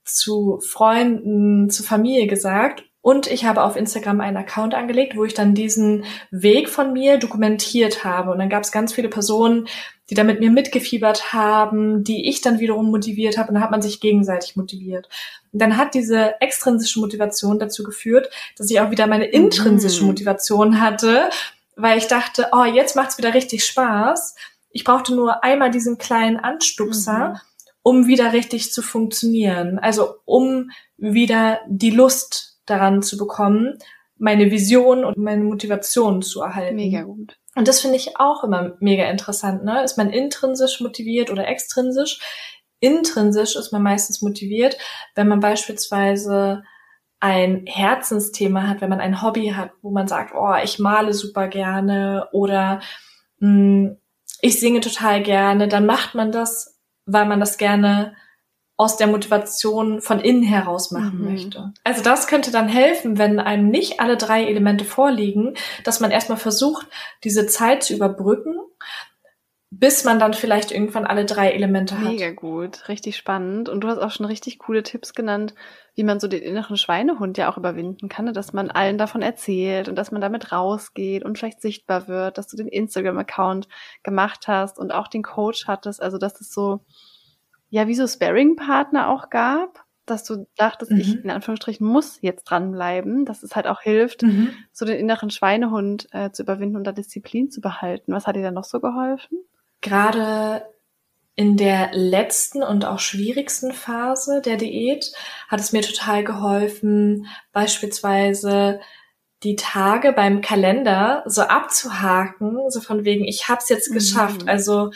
zu Freunden, zu Familie gesagt. Und ich habe auf Instagram einen Account angelegt, wo ich dann diesen Weg von mir dokumentiert habe. Und dann gab es ganz viele Personen, die da mit mir mitgefiebert haben, die ich dann wiederum motiviert habe. Und dann hat man sich gegenseitig motiviert. Und dann hat diese extrinsische Motivation dazu geführt, dass ich auch wieder meine intrinsische mhm. Motivation hatte, weil ich dachte, oh, jetzt macht's wieder richtig Spaß ich brauchte nur einmal diesen kleinen Anstupser, mhm. um wieder richtig zu funktionieren. Also um wieder die Lust daran zu bekommen, meine Vision und meine Motivation zu erhalten. Mega gut. Und das finde ich auch immer mega interessant. Ne? Ist man intrinsisch motiviert oder extrinsisch? Intrinsisch ist man meistens motiviert, wenn man beispielsweise ein Herzensthema hat, wenn man ein Hobby hat, wo man sagt, oh, ich male super gerne oder hm, ich singe total gerne, dann macht man das, weil man das gerne aus der Motivation von innen heraus machen mhm. möchte. Also das könnte dann helfen, wenn einem nicht alle drei Elemente vorliegen, dass man erstmal versucht, diese Zeit zu überbrücken, bis man dann vielleicht irgendwann alle drei Elemente hat. Mega gut, richtig spannend. Und du hast auch schon richtig coole Tipps genannt, wie man so den inneren Schweinehund ja auch überwinden kann, ne? dass man allen davon erzählt und dass man damit rausgeht und vielleicht sichtbar wird, dass du den Instagram-Account gemacht hast und auch den Coach hattest, also dass es so ja wie so Sparring-Partner auch gab, dass du dachtest, mhm. ich in Anführungsstrichen muss jetzt dranbleiben, dass es halt auch hilft, mhm. so den inneren Schweinehund äh, zu überwinden und da Disziplin zu behalten. Was hat dir da noch so geholfen? Gerade in der letzten und auch schwierigsten Phase der Diät hat es mir total geholfen, beispielsweise die Tage beim Kalender so abzuhaken, so von wegen, ich hab's jetzt geschafft. Mhm. Also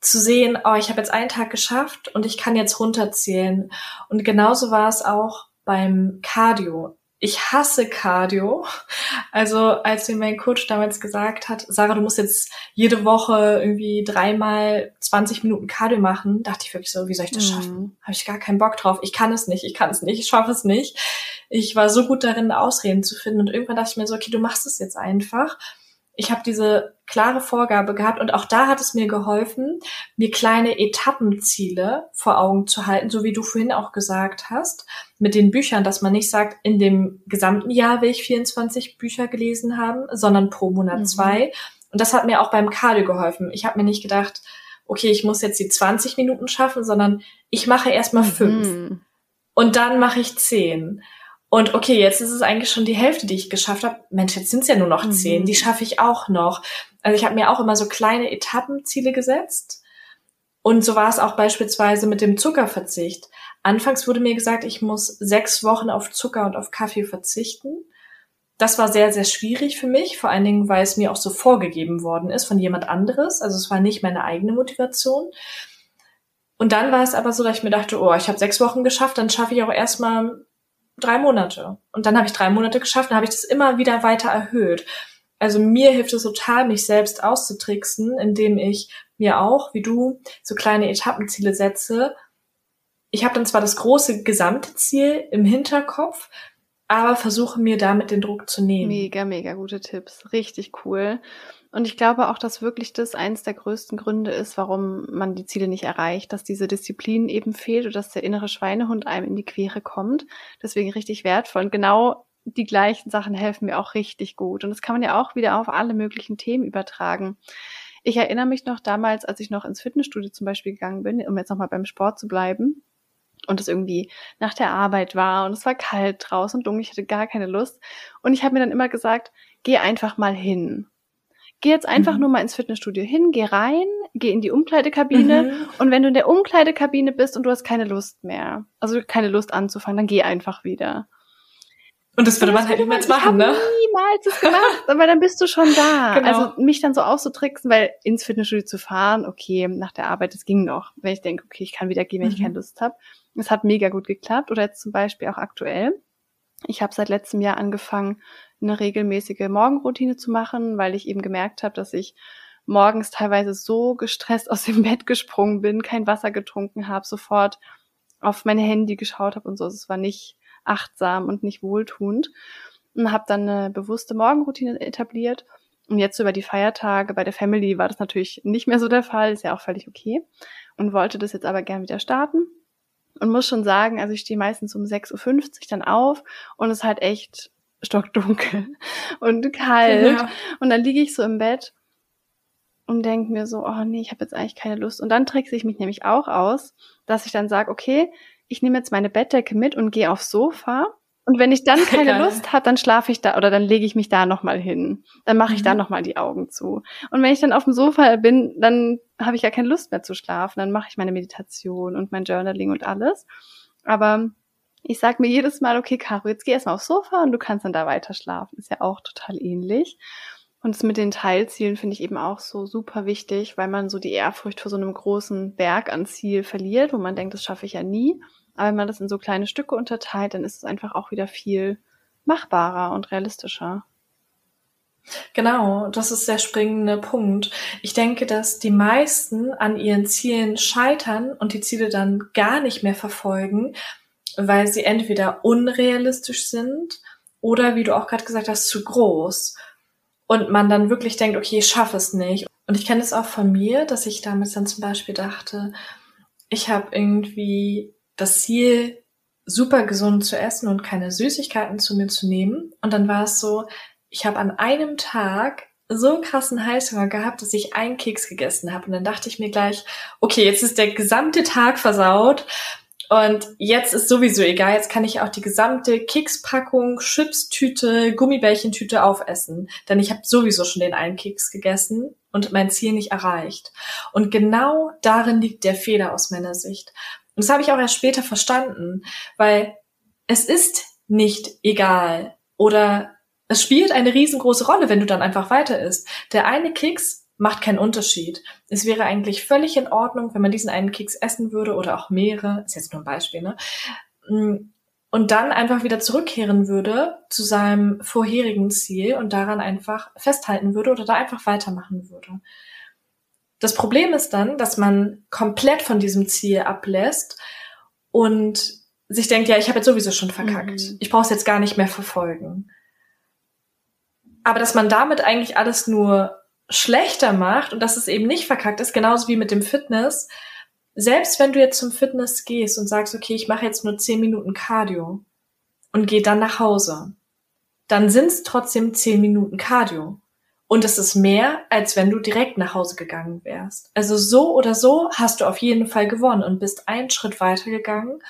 zu sehen, oh, ich habe jetzt einen Tag geschafft und ich kann jetzt runterzählen. Und genauso war es auch beim Cardio. Ich hasse Cardio. Also als mir mein Coach damals gesagt hat, Sarah, du musst jetzt jede Woche irgendwie dreimal 20 Minuten Cardio machen, dachte ich wirklich so, wie soll ich das schaffen? Mhm. Habe ich gar keinen Bock drauf. Ich kann es nicht, ich kann es nicht, ich schaffe es nicht. Ich war so gut darin, Ausreden zu finden und irgendwann dachte ich mir so, okay, du machst es jetzt einfach ich habe diese klare Vorgabe gehabt und auch da hat es mir geholfen, mir kleine Etappenziele vor Augen zu halten, so wie du vorhin auch gesagt hast, mit den Büchern, dass man nicht sagt, in dem gesamten Jahr will ich 24 Bücher gelesen haben, sondern pro Monat mhm. zwei. Und das hat mir auch beim Cardio geholfen. Ich habe mir nicht gedacht, okay, ich muss jetzt die 20 Minuten schaffen, sondern ich mache erstmal fünf. Mhm. Und dann mache ich zehn. Und okay, jetzt ist es eigentlich schon die Hälfte, die ich geschafft habe. Mensch, jetzt sind es ja nur noch zehn. Mhm. Die schaffe ich auch noch. Also ich habe mir auch immer so kleine Etappenziele gesetzt. Und so war es auch beispielsweise mit dem Zuckerverzicht. Anfangs wurde mir gesagt, ich muss sechs Wochen auf Zucker und auf Kaffee verzichten. Das war sehr, sehr schwierig für mich, vor allen Dingen, weil es mir auch so vorgegeben worden ist von jemand anderes. Also es war nicht meine eigene Motivation. Und dann war es aber so, dass ich mir dachte, oh, ich habe sechs Wochen geschafft, dann schaffe ich auch erstmal drei Monate. Und dann habe ich drei Monate geschafft, dann habe ich das immer wieder weiter erhöht. Also mir hilft es total, mich selbst auszutricksen, indem ich mir auch, wie du, so kleine Etappenziele setze. Ich habe dann zwar das große gesamte Ziel im Hinterkopf, aber versuche mir damit den Druck zu nehmen. Mega, mega gute Tipps. Richtig cool. Und ich glaube auch, dass wirklich das eins der größten Gründe ist, warum man die Ziele nicht erreicht, dass diese Disziplin eben fehlt oder dass der innere Schweinehund einem in die Quere kommt. Deswegen richtig wertvoll. Und genau die gleichen Sachen helfen mir auch richtig gut. Und das kann man ja auch wieder auf alle möglichen Themen übertragen. Ich erinnere mich noch damals, als ich noch ins Fitnessstudio zum Beispiel gegangen bin, um jetzt nochmal beim Sport zu bleiben und es irgendwie nach der Arbeit war und es war kalt draußen und dunkel, ich hatte gar keine Lust. Und ich habe mir dann immer gesagt, geh einfach mal hin. Geh jetzt einfach mhm. nur mal ins Fitnessstudio hin, geh rein, geh in die Umkleidekabine mhm. und wenn du in der Umkleidekabine bist und du hast keine Lust mehr, also keine Lust anzufangen, dann geh einfach wieder. Und das würde man halt niemals machen, ne? Niemals das gemacht, aber dann bist du schon da. Genau. Also mich dann so auszutricksen, weil ins Fitnessstudio zu fahren, okay, nach der Arbeit, das ging noch. Wenn ich denke, okay, ich kann wieder gehen, wenn mhm. ich keine Lust habe. Es hat mega gut geklappt. Oder jetzt zum Beispiel auch aktuell. Ich habe seit letztem Jahr angefangen, eine regelmäßige Morgenroutine zu machen, weil ich eben gemerkt habe, dass ich morgens teilweise so gestresst aus dem Bett gesprungen bin, kein Wasser getrunken habe, sofort auf meine Handy geschaut habe und so. Es war nicht achtsam und nicht wohltuend. Und habe dann eine bewusste Morgenroutine etabliert. Und jetzt über die Feiertage bei der Family war das natürlich nicht mehr so der Fall, ist ja auch völlig okay. Und wollte das jetzt aber gern wieder starten. Und muss schon sagen, also ich stehe meistens um 6.50 Uhr dann auf und es ist halt echt stockdunkel und kalt. Ja. Und dann liege ich so im Bett und denke mir so, oh nee, ich habe jetzt eigentlich keine Lust. Und dann trickse ich mich nämlich auch aus, dass ich dann sage, okay, ich nehme jetzt meine Bettdecke mit und gehe aufs Sofa. Und wenn ich dann keine Geil. Lust habe, dann schlafe ich da oder dann lege ich mich da nochmal hin. Dann mache ich mhm. da nochmal die Augen zu. Und wenn ich dann auf dem Sofa bin, dann habe ich ja keine Lust mehr zu schlafen. Dann mache ich meine Meditation und mein Journaling und alles. Aber ich sag mir jedes Mal, okay, Caro, jetzt geh erstmal aufs Sofa und du kannst dann da weiter schlafen. Ist ja auch total ähnlich. Und das mit den Teilzielen finde ich eben auch so super wichtig, weil man so die Ehrfurcht vor so einem großen Berg an Ziel verliert, wo man denkt, das schaffe ich ja nie. Aber wenn man das in so kleine Stücke unterteilt, dann ist es einfach auch wieder viel machbarer und realistischer. Genau, das ist der springende Punkt. Ich denke, dass die meisten an ihren Zielen scheitern und die Ziele dann gar nicht mehr verfolgen, weil sie entweder unrealistisch sind oder, wie du auch gerade gesagt hast, zu groß. Und man dann wirklich denkt, okay, ich schaffe es nicht. Und ich kenne es auch von mir, dass ich damals dann zum Beispiel dachte, ich habe irgendwie das Ziel, super gesund zu essen und keine Süßigkeiten zu mir zu nehmen. Und dann war es so, ich habe an einem Tag so krassen Heißhunger gehabt, dass ich einen Keks gegessen habe. Und dann dachte ich mir gleich, okay, jetzt ist der gesamte Tag versaut. Und jetzt ist sowieso egal, jetzt kann ich auch die gesamte Kekspackung, Chipstüte, Gummibärchentüte aufessen. Denn ich habe sowieso schon den einen Keks gegessen und mein Ziel nicht erreicht. Und genau darin liegt der Fehler aus meiner Sicht. Und das habe ich auch erst später verstanden, weil es ist nicht egal oder es spielt eine riesengroße Rolle, wenn du dann einfach weiter isst. Der eine Keks macht keinen Unterschied. Es wäre eigentlich völlig in Ordnung, wenn man diesen einen Keks essen würde oder auch mehrere, ist jetzt nur ein Beispiel, ne? Mm, und dann einfach wieder zurückkehren würde zu seinem vorherigen Ziel und daran einfach festhalten würde oder da einfach weitermachen würde. Das Problem ist dann, dass man komplett von diesem Ziel ablässt und sich denkt, ja, ich habe jetzt sowieso schon verkackt. Mhm. Ich brauche es jetzt gar nicht mehr verfolgen. Aber dass man damit eigentlich alles nur schlechter macht und dass es eben nicht verkackt ist, genauso wie mit dem Fitness. Selbst wenn du jetzt zum Fitness gehst und sagst, okay, ich mache jetzt nur zehn Minuten Cardio und gehe dann nach Hause, dann sind es trotzdem zehn Minuten Cardio. Und es ist mehr, als wenn du direkt nach Hause gegangen wärst. Also so oder so hast du auf jeden Fall gewonnen und bist einen Schritt weitergegangen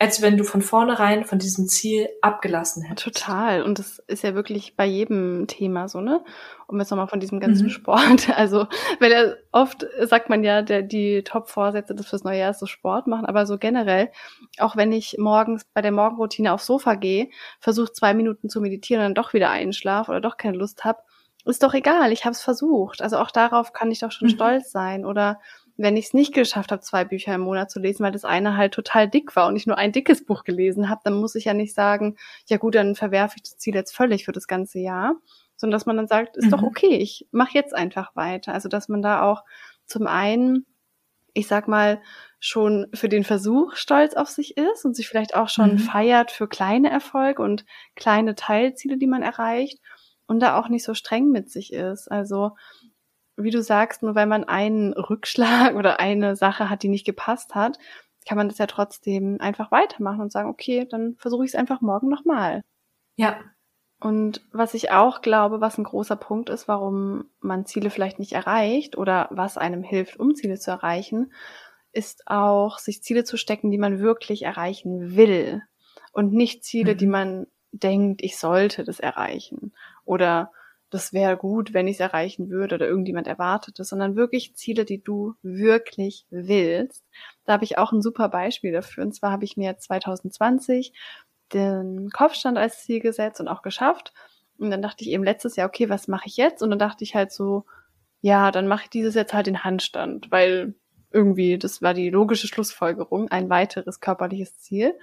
als wenn du von vornherein von diesem Ziel abgelassen hättest. Total. Und das ist ja wirklich bei jedem Thema so, ne? Um jetzt nochmal von diesem ganzen mhm. Sport. Also, weil er oft sagt man ja, der, die Top-Vorsätze des fürs neue Jahr ist so Sport machen, aber so generell, auch wenn ich morgens bei der Morgenroutine aufs Sofa gehe, versuche zwei Minuten zu meditieren und dann doch wieder einschlafe oder doch keine Lust habe, ist doch egal, ich habe es versucht. Also auch darauf kann ich doch schon mhm. stolz sein. Oder wenn ich es nicht geschafft habe, zwei Bücher im Monat zu lesen, weil das eine halt total dick war und ich nur ein dickes Buch gelesen habe, dann muss ich ja nicht sagen, ja gut, dann verwerfe ich das Ziel jetzt völlig für das ganze Jahr, sondern dass man dann sagt, ist mhm. doch okay, ich mache jetzt einfach weiter. Also dass man da auch zum einen, ich sag mal, schon für den Versuch stolz auf sich ist und sich vielleicht auch schon mhm. feiert für kleine Erfolge und kleine Teilziele, die man erreicht und da auch nicht so streng mit sich ist. Also wie du sagst, nur weil man einen Rückschlag oder eine Sache hat, die nicht gepasst hat, kann man das ja trotzdem einfach weitermachen und sagen, okay, dann versuche ich es einfach morgen nochmal. Ja. Und was ich auch glaube, was ein großer Punkt ist, warum man Ziele vielleicht nicht erreicht oder was einem hilft, um Ziele zu erreichen, ist auch, sich Ziele zu stecken, die man wirklich erreichen will und nicht Ziele, mhm. die man denkt, ich sollte das erreichen oder das wäre gut, wenn ich es erreichen würde oder irgendjemand erwartet es, sondern wirklich Ziele, die du wirklich willst. Da habe ich auch ein super Beispiel dafür. Und zwar habe ich mir 2020 den Kopfstand als Ziel gesetzt und auch geschafft. Und dann dachte ich eben letztes Jahr, okay, was mache ich jetzt? Und dann dachte ich halt so, ja, dann mache ich dieses jetzt halt den Handstand, weil irgendwie, das war die logische Schlussfolgerung, ein weiteres körperliches Ziel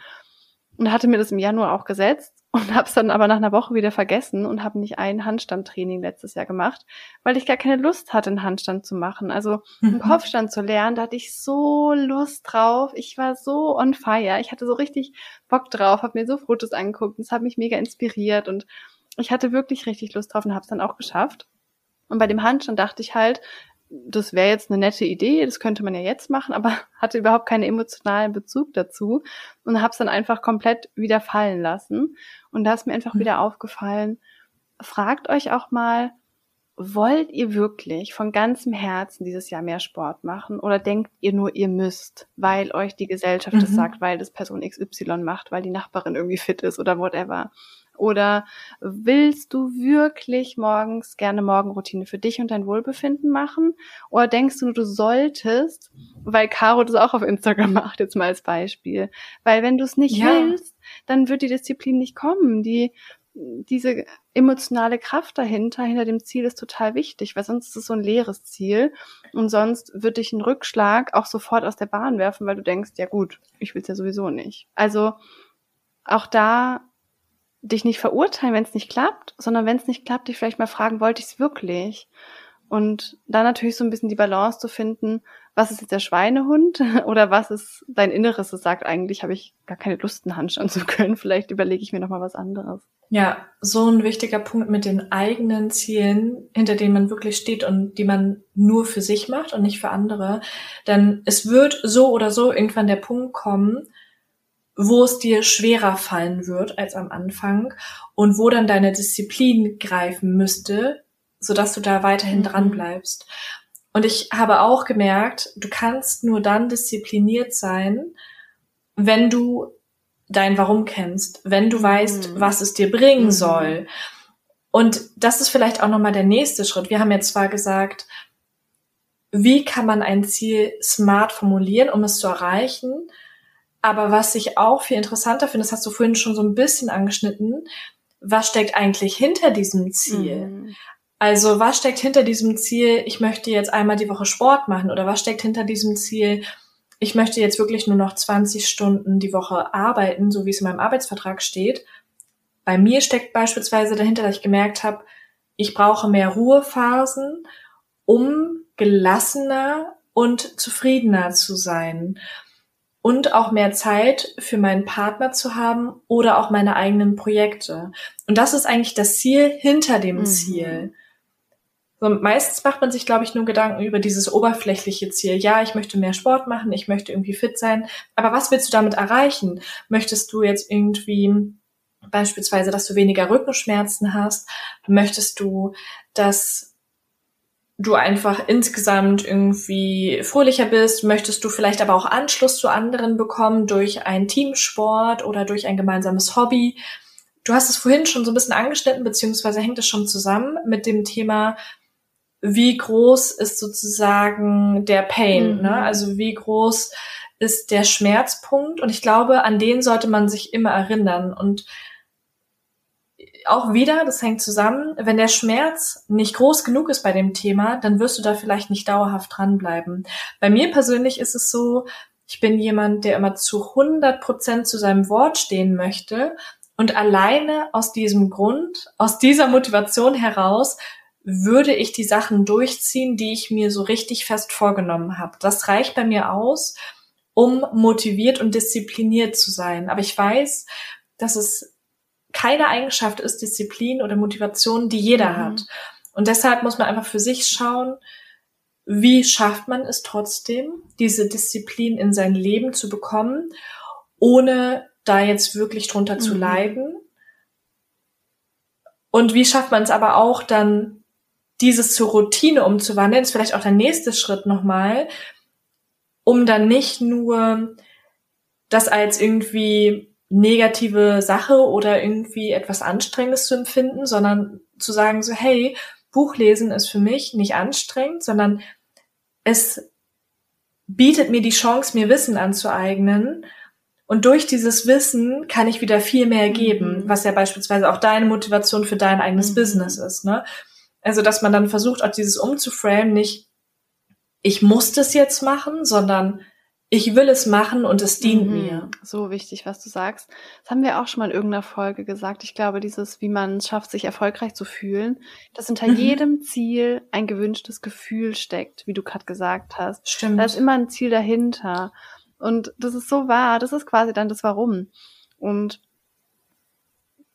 und hatte mir das im Januar auch gesetzt und habe es dann aber nach einer Woche wieder vergessen und habe nicht ein Handstandtraining letztes Jahr gemacht, weil ich gar keine Lust hatte, einen Handstand zu machen. Also einen mhm. Kopfstand zu lernen, da hatte ich so Lust drauf. Ich war so on fire. Ich hatte so richtig Bock drauf, habe mir so Fotos angeguckt und es hat mich mega inspiriert und ich hatte wirklich richtig Lust drauf und habe es dann auch geschafft. Und bei dem Handstand dachte ich halt, das wäre jetzt eine nette Idee, das könnte man ja jetzt machen, aber hatte überhaupt keinen emotionalen Bezug dazu und habe es dann einfach komplett wieder fallen lassen. Und da ist mir einfach mhm. wieder aufgefallen, fragt euch auch mal, wollt ihr wirklich von ganzem Herzen dieses Jahr mehr Sport machen oder denkt ihr nur, ihr müsst, weil euch die Gesellschaft mhm. das sagt, weil das Person XY macht, weil die Nachbarin irgendwie fit ist oder whatever? Oder willst du wirklich morgens gerne Morgenroutine für dich und dein Wohlbefinden machen? Oder denkst du, du solltest, weil Caro das auch auf Instagram macht, jetzt mal als Beispiel. Weil wenn du es nicht ja. willst, dann wird die Disziplin nicht kommen. Die, diese emotionale Kraft dahinter, hinter dem Ziel ist total wichtig, weil sonst ist es so ein leeres Ziel und sonst wird dich ein Rückschlag auch sofort aus der Bahn werfen, weil du denkst, ja gut, ich will es ja sowieso nicht. Also auch da dich nicht verurteilen, wenn es nicht klappt, sondern wenn es nicht klappt, dich vielleicht mal fragen, wollte ich es wirklich? Und dann natürlich so ein bisschen die Balance zu finden, was ist jetzt der Schweinehund oder was ist dein Inneres, das sagt eigentlich, habe ich gar keine Lust, einen Handstand zu können, vielleicht überlege ich mir nochmal was anderes. Ja, so ein wichtiger Punkt mit den eigenen Zielen, hinter denen man wirklich steht und die man nur für sich macht und nicht für andere. Denn es wird so oder so irgendwann der Punkt kommen, wo es dir schwerer fallen wird als am Anfang und wo dann deine Disziplin greifen müsste, sodass du da weiterhin mhm. dran bleibst. Und ich habe auch gemerkt, du kannst nur dann diszipliniert sein, wenn du dein Warum kennst, wenn du weißt, mhm. was es dir bringen mhm. soll. Und das ist vielleicht auch nochmal der nächste Schritt. Wir haben jetzt zwar gesagt, wie kann man ein Ziel smart formulieren, um es zu erreichen? Aber was ich auch viel interessanter finde, das hast du vorhin schon so ein bisschen angeschnitten, was steckt eigentlich hinter diesem Ziel? Mhm. Also was steckt hinter diesem Ziel, ich möchte jetzt einmal die Woche Sport machen oder was steckt hinter diesem Ziel, ich möchte jetzt wirklich nur noch 20 Stunden die Woche arbeiten, so wie es in meinem Arbeitsvertrag steht. Bei mir steckt beispielsweise dahinter, dass ich gemerkt habe, ich brauche mehr Ruhephasen, um gelassener und zufriedener zu sein und auch mehr Zeit für meinen Partner zu haben oder auch meine eigenen Projekte. Und das ist eigentlich das Ziel hinter dem mhm. Ziel. So, meistens macht man sich, glaube ich, nur Gedanken über dieses oberflächliche Ziel. Ja, ich möchte mehr Sport machen, ich möchte irgendwie fit sein. Aber was willst du damit erreichen? Möchtest du jetzt irgendwie beispielsweise, dass du weniger Rückenschmerzen hast? Möchtest du, dass du einfach insgesamt irgendwie fröhlicher bist? Möchtest du vielleicht aber auch Anschluss zu anderen bekommen durch einen Teamsport oder durch ein gemeinsames Hobby? Du hast es vorhin schon so ein bisschen angeschnitten, beziehungsweise hängt es schon zusammen mit dem Thema wie groß ist sozusagen der Pain, mhm. ne? Also wie groß ist der Schmerzpunkt? Und ich glaube, an den sollte man sich immer erinnern. Und auch wieder, das hängt zusammen, wenn der Schmerz nicht groß genug ist bei dem Thema, dann wirst du da vielleicht nicht dauerhaft dranbleiben. Bei mir persönlich ist es so, ich bin jemand, der immer zu 100 Prozent zu seinem Wort stehen möchte. Und alleine aus diesem Grund, aus dieser Motivation heraus, würde ich die Sachen durchziehen, die ich mir so richtig fest vorgenommen habe. Das reicht bei mir aus, um motiviert und diszipliniert zu sein. Aber ich weiß, dass es keine Eigenschaft ist, Disziplin oder Motivation, die jeder mhm. hat. Und deshalb muss man einfach für sich schauen, wie schafft man es trotzdem, diese Disziplin in sein Leben zu bekommen, ohne da jetzt wirklich drunter mhm. zu leiden. Und wie schafft man es aber auch dann dieses zur Routine umzuwandeln, ist vielleicht auch der nächste Schritt nochmal, um dann nicht nur das als irgendwie negative Sache oder irgendwie etwas Anstrengendes zu empfinden, sondern zu sagen so, hey, Buchlesen ist für mich nicht anstrengend, sondern es bietet mir die Chance, mir Wissen anzueignen. Und durch dieses Wissen kann ich wieder viel mehr geben, mhm. was ja beispielsweise auch deine Motivation für dein eigenes mhm. Business ist. Ne? Also, dass man dann versucht, auch dieses umzuframe, nicht ich muss das jetzt machen, sondern ich will es machen und es dient mhm. mir. So wichtig, was du sagst. Das haben wir auch schon mal in irgendeiner Folge gesagt. Ich glaube, dieses, wie man es schafft, sich erfolgreich zu fühlen, dass hinter mhm. jedem Ziel ein gewünschtes Gefühl steckt, wie du gerade gesagt hast. Stimmt. Da ist immer ein Ziel dahinter. Und das ist so wahr. Das ist quasi dann das Warum. Und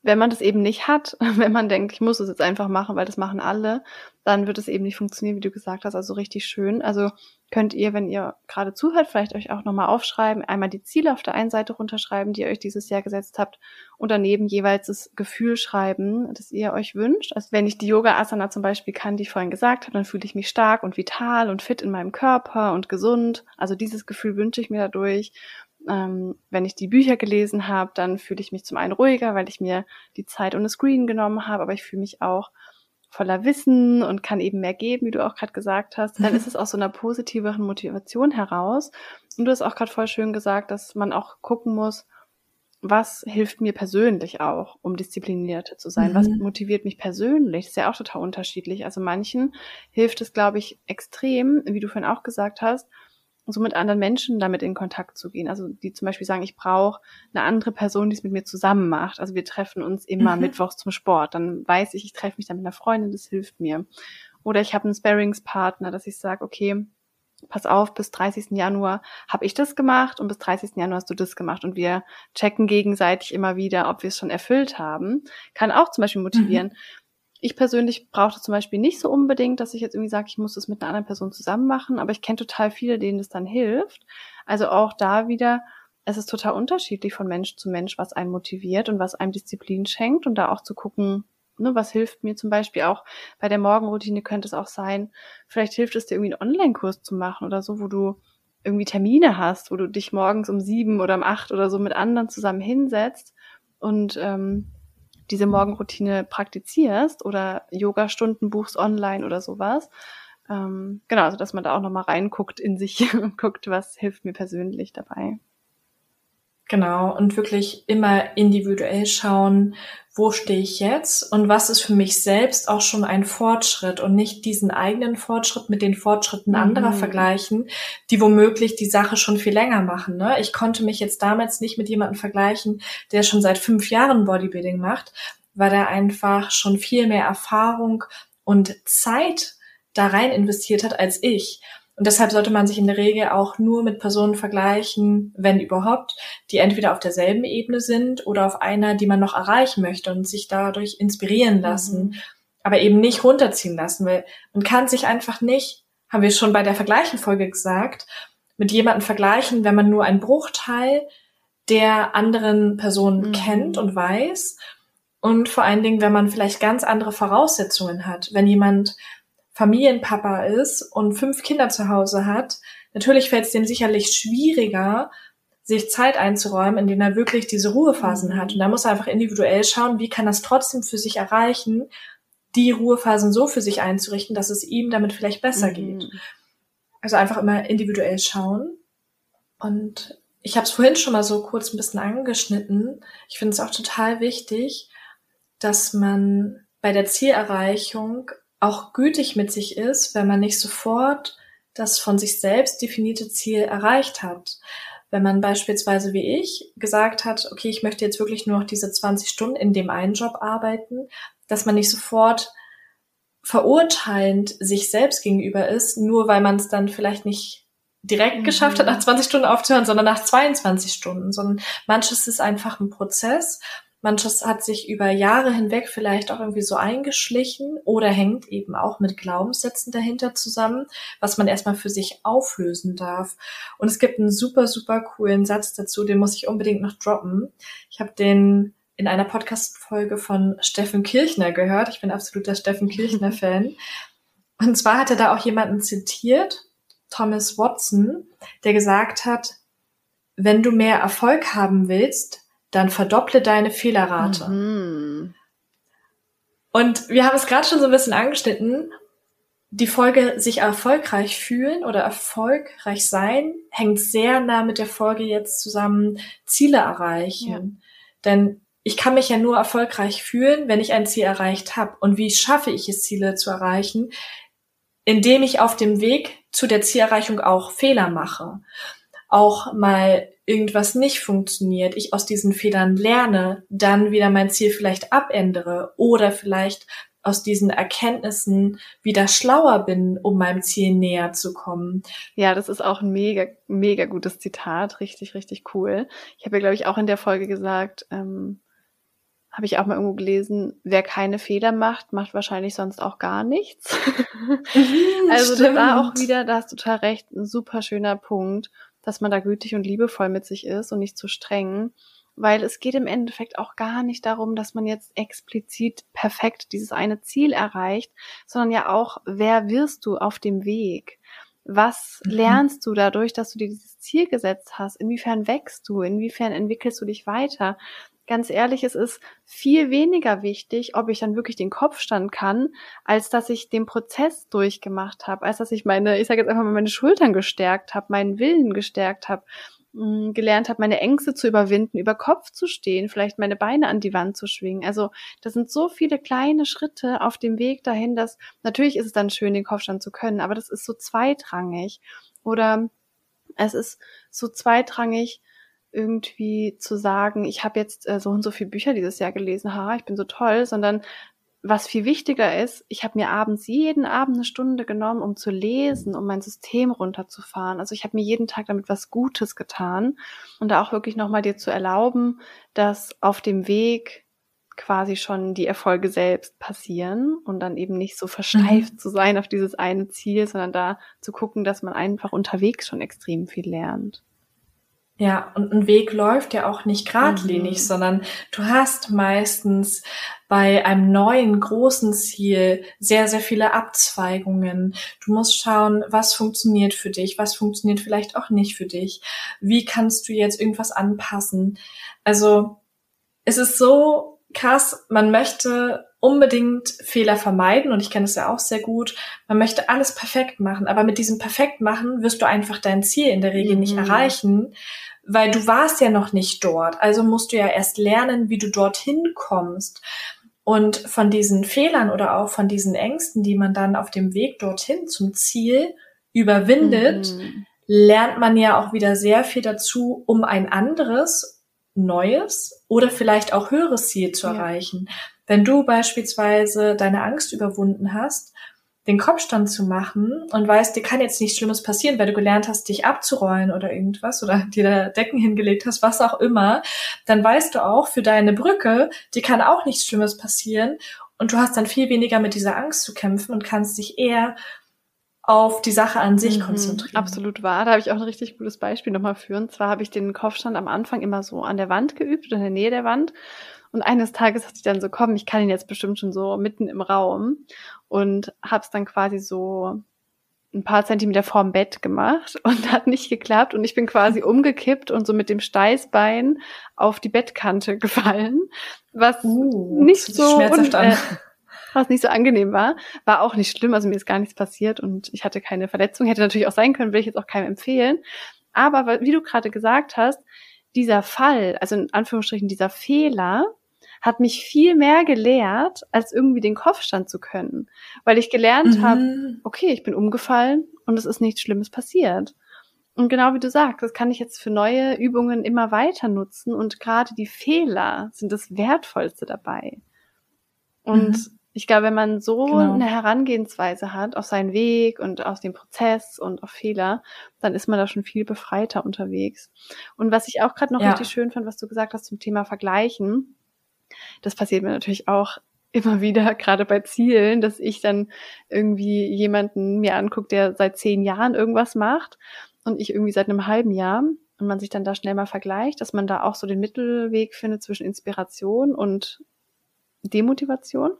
wenn man das eben nicht hat, wenn man denkt, ich muss es jetzt einfach machen, weil das machen alle, dann wird es eben nicht funktionieren, wie du gesagt hast. Also richtig schön. Also könnt ihr, wenn ihr gerade zuhört, vielleicht euch auch nochmal aufschreiben, einmal die Ziele auf der einen Seite runterschreiben, die ihr euch dieses Jahr gesetzt habt und daneben jeweils das Gefühl schreiben, das ihr euch wünscht. Also wenn ich die Yoga-Asana zum Beispiel kann, die ich vorhin gesagt habe, dann fühle ich mich stark und vital und fit in meinem Körper und gesund. Also dieses Gefühl wünsche ich mir dadurch ähm, wenn ich die Bücher gelesen habe, dann fühle ich mich zum einen ruhiger, weil ich mir die Zeit ohne Screen genommen habe, aber ich fühle mich auch voller Wissen und kann eben mehr geben, wie du auch gerade gesagt hast. Dann ist es aus so einer positiveren Motivation heraus. Und du hast auch gerade voll schön gesagt, dass man auch gucken muss, was hilft mir persönlich auch, um disziplinierter zu sein? Mhm. Was motiviert mich persönlich? Das ist ja auch total unterschiedlich. Also manchen hilft es, glaube ich, extrem, wie du vorhin auch gesagt hast, so mit anderen Menschen damit in Kontakt zu gehen. Also die zum Beispiel sagen, ich brauche eine andere Person, die es mit mir zusammen macht. Also wir treffen uns immer mhm. mittwochs zum Sport. Dann weiß ich, ich treffe mich dann mit einer Freundin, das hilft mir. Oder ich habe einen Sparringspartner, dass ich sage, okay, pass auf, bis 30. Januar habe ich das gemacht und bis 30. Januar hast du das gemacht und wir checken gegenseitig immer wieder, ob wir es schon erfüllt haben. Kann auch zum Beispiel motivieren. Mhm. Ich persönlich brauche das zum Beispiel nicht so unbedingt, dass ich jetzt irgendwie sage, ich muss das mit einer anderen Person zusammen machen, aber ich kenne total viele, denen das dann hilft. Also auch da wieder, es ist total unterschiedlich von Mensch zu Mensch, was einen motiviert und was einem Disziplin schenkt und da auch zu gucken, ne, was hilft mir zum Beispiel auch bei der Morgenroutine könnte es auch sein, vielleicht hilft es dir irgendwie einen Online-Kurs zu machen oder so, wo du irgendwie Termine hast, wo du dich morgens um sieben oder um acht oder so mit anderen zusammen hinsetzt und ähm, diese Morgenroutine praktizierst oder Yoga-Stunden buchst online oder sowas. Ähm, genau, also dass man da auch nochmal reinguckt in sich und guckt, was hilft mir persönlich dabei. Genau, und wirklich immer individuell schauen, wo stehe ich jetzt und was ist für mich selbst auch schon ein Fortschritt und nicht diesen eigenen Fortschritt mit den Fortschritten anderer mhm. vergleichen, die womöglich die Sache schon viel länger machen. Ne? Ich konnte mich jetzt damals nicht mit jemandem vergleichen, der schon seit fünf Jahren Bodybuilding macht, weil er einfach schon viel mehr Erfahrung und Zeit da rein investiert hat als ich. Und deshalb sollte man sich in der Regel auch nur mit Personen vergleichen, wenn überhaupt, die entweder auf derselben Ebene sind oder auf einer, die man noch erreichen möchte und sich dadurch inspirieren lassen, mhm. aber eben nicht runterziehen lassen, weil man kann sich einfach nicht, haben wir schon bei der Vergleichenfolge gesagt, mit jemandem vergleichen, wenn man nur einen Bruchteil der anderen Person mhm. kennt und weiß. Und vor allen Dingen, wenn man vielleicht ganz andere Voraussetzungen hat. Wenn jemand Familienpapa ist und fünf Kinder zu Hause hat, natürlich fällt es dem sicherlich schwieriger, sich Zeit einzuräumen, in denen er wirklich diese Ruhephasen hat. Und da muss er einfach individuell schauen, wie kann er es trotzdem für sich erreichen, die Ruhephasen so für sich einzurichten, dass es ihm damit vielleicht besser mhm. geht. Also einfach immer individuell schauen. Und ich habe es vorhin schon mal so kurz ein bisschen angeschnitten. Ich finde es auch total wichtig, dass man bei der Zielerreichung auch gütig mit sich ist, wenn man nicht sofort das von sich selbst definierte Ziel erreicht hat. Wenn man beispielsweise wie ich gesagt hat, okay, ich möchte jetzt wirklich nur noch diese 20 Stunden in dem einen Job arbeiten, dass man nicht sofort verurteilend sich selbst gegenüber ist, nur weil man es dann vielleicht nicht direkt mhm. geschafft hat, nach 20 Stunden aufzuhören, sondern nach 22 Stunden, sondern manches ist einfach ein Prozess Manches hat sich über Jahre hinweg vielleicht auch irgendwie so eingeschlichen oder hängt eben auch mit Glaubenssätzen dahinter zusammen, was man erstmal für sich auflösen darf. Und es gibt einen super, super coolen Satz dazu, den muss ich unbedingt noch droppen. Ich habe den in einer Podcast-Folge von Steffen Kirchner gehört. Ich bin absoluter Steffen Kirchner-Fan. Und zwar hat er da auch jemanden zitiert, Thomas Watson, der gesagt hat, wenn du mehr Erfolg haben willst, dann verdopple deine Fehlerrate. Mhm. Und wir haben es gerade schon so ein bisschen angeschnitten. Die Folge sich erfolgreich fühlen oder erfolgreich sein hängt sehr nah mit der Folge jetzt zusammen Ziele erreichen. Ja. Denn ich kann mich ja nur erfolgreich fühlen, wenn ich ein Ziel erreicht habe. Und wie schaffe ich es, Ziele zu erreichen? Indem ich auf dem Weg zu der Zielerreichung auch Fehler mache. Auch mal irgendwas nicht funktioniert, ich aus diesen Fehlern lerne, dann wieder mein Ziel vielleicht abändere oder vielleicht aus diesen Erkenntnissen wieder schlauer bin, um meinem Ziel näher zu kommen. Ja, das ist auch ein mega, mega gutes Zitat. Richtig, richtig cool. Ich habe ja, glaube ich, auch in der Folge gesagt, ähm, habe ich auch mal irgendwo gelesen, wer keine Fehler macht, macht wahrscheinlich sonst auch gar nichts. Mhm, also stimmt. da war auch wieder, da hast du total recht, ein super schöner Punkt dass man da gütig und liebevoll mit sich ist und nicht zu streng, weil es geht im Endeffekt auch gar nicht darum, dass man jetzt explizit perfekt dieses eine Ziel erreicht, sondern ja auch, wer wirst du auf dem Weg? Was mhm. lernst du dadurch, dass du dir dieses Ziel gesetzt hast? Inwiefern wächst du? Inwiefern entwickelst du dich weiter? Ganz ehrlich, es ist viel weniger wichtig, ob ich dann wirklich den Kopfstand kann, als dass ich den Prozess durchgemacht habe, als dass ich meine, ich sage jetzt einfach mal, meine Schultern gestärkt habe, meinen Willen gestärkt habe, mm, gelernt habe, meine Ängste zu überwinden, über Kopf zu stehen, vielleicht meine Beine an die Wand zu schwingen. Also das sind so viele kleine Schritte auf dem Weg dahin, dass natürlich ist es dann schön, den Kopfstand zu können, aber das ist so zweitrangig. Oder Es ist so zweitrangig, irgendwie zu sagen, ich habe jetzt äh, so und so viele Bücher dieses Jahr gelesen, ha, ich bin so toll, sondern was viel wichtiger ist, ich habe mir abends jeden Abend eine Stunde genommen, um zu lesen, um mein System runterzufahren. Also ich habe mir jeden Tag damit was Gutes getan und da auch wirklich nochmal dir zu erlauben, dass auf dem Weg quasi schon die Erfolge selbst passieren und dann eben nicht so versteift mhm. zu sein auf dieses eine Ziel, sondern da zu gucken, dass man einfach unterwegs schon extrem viel lernt. Ja, und ein Weg läuft ja auch nicht geradlinig, mhm. sondern du hast meistens bei einem neuen großen Ziel sehr, sehr viele Abzweigungen. Du musst schauen, was funktioniert für dich, was funktioniert vielleicht auch nicht für dich. Wie kannst du jetzt irgendwas anpassen? Also es ist so krass, man möchte unbedingt Fehler vermeiden und ich kenne es ja auch sehr gut. Man möchte alles perfekt machen, aber mit diesem perfekt machen wirst du einfach dein Ziel in der Regel mhm. nicht erreichen, weil du warst ja noch nicht dort. Also musst du ja erst lernen, wie du dorthin kommst. Und von diesen Fehlern oder auch von diesen Ängsten, die man dann auf dem Weg dorthin zum Ziel überwindet, mhm. lernt man ja auch wieder sehr viel dazu, um ein anderes neues oder vielleicht auch höheres Ziel zu erreichen. Ja. Wenn du beispielsweise deine Angst überwunden hast, den Kopfstand zu machen und weißt, dir kann jetzt nichts Schlimmes passieren, weil du gelernt hast, dich abzurollen oder irgendwas oder dir da Decken hingelegt hast, was auch immer, dann weißt du auch, für deine Brücke, dir kann auch nichts Schlimmes passieren und du hast dann viel weniger mit dieser Angst zu kämpfen und kannst dich eher auf die Sache an sich mhm, konzentrieren. Absolut wahr. Da habe ich auch ein richtig gutes Beispiel nochmal für. Und zwar habe ich den Kopfstand am Anfang immer so an der Wand geübt oder in der Nähe der Wand. Und eines Tages hatte ich dann so, komm, ich kann ihn jetzt bestimmt schon so mitten im Raum. Und habe es dann quasi so ein paar Zentimeter vorm Bett gemacht und hat nicht geklappt. Und ich bin quasi umgekippt und so mit dem Steißbein auf die Bettkante gefallen. Was uh, nicht so... An. Äh, was nicht so angenehm war. War auch nicht schlimm, also mir ist gar nichts passiert und ich hatte keine Verletzung. Hätte natürlich auch sein können, will ich jetzt auch keinem empfehlen. Aber wie du gerade gesagt hast, dieser Fall, also in Anführungsstrichen dieser Fehler, hat mich viel mehr gelehrt, als irgendwie den Kopfstand zu können. Weil ich gelernt mhm. habe, okay, ich bin umgefallen und es ist nichts Schlimmes passiert. Und genau wie du sagst, das kann ich jetzt für neue Übungen immer weiter nutzen und gerade die Fehler sind das Wertvollste dabei. Und mhm. Ich glaube, wenn man so genau. eine Herangehensweise hat auf seinen Weg und auf den Prozess und auf Fehler, dann ist man da schon viel befreiter unterwegs. Und was ich auch gerade noch ja. richtig schön fand, was du gesagt hast zum Thema Vergleichen, das passiert mir natürlich auch immer wieder, gerade bei Zielen, dass ich dann irgendwie jemanden mir angucke, der seit zehn Jahren irgendwas macht und ich irgendwie seit einem halben Jahr und man sich dann da schnell mal vergleicht, dass man da auch so den Mittelweg findet zwischen Inspiration und Demotivation.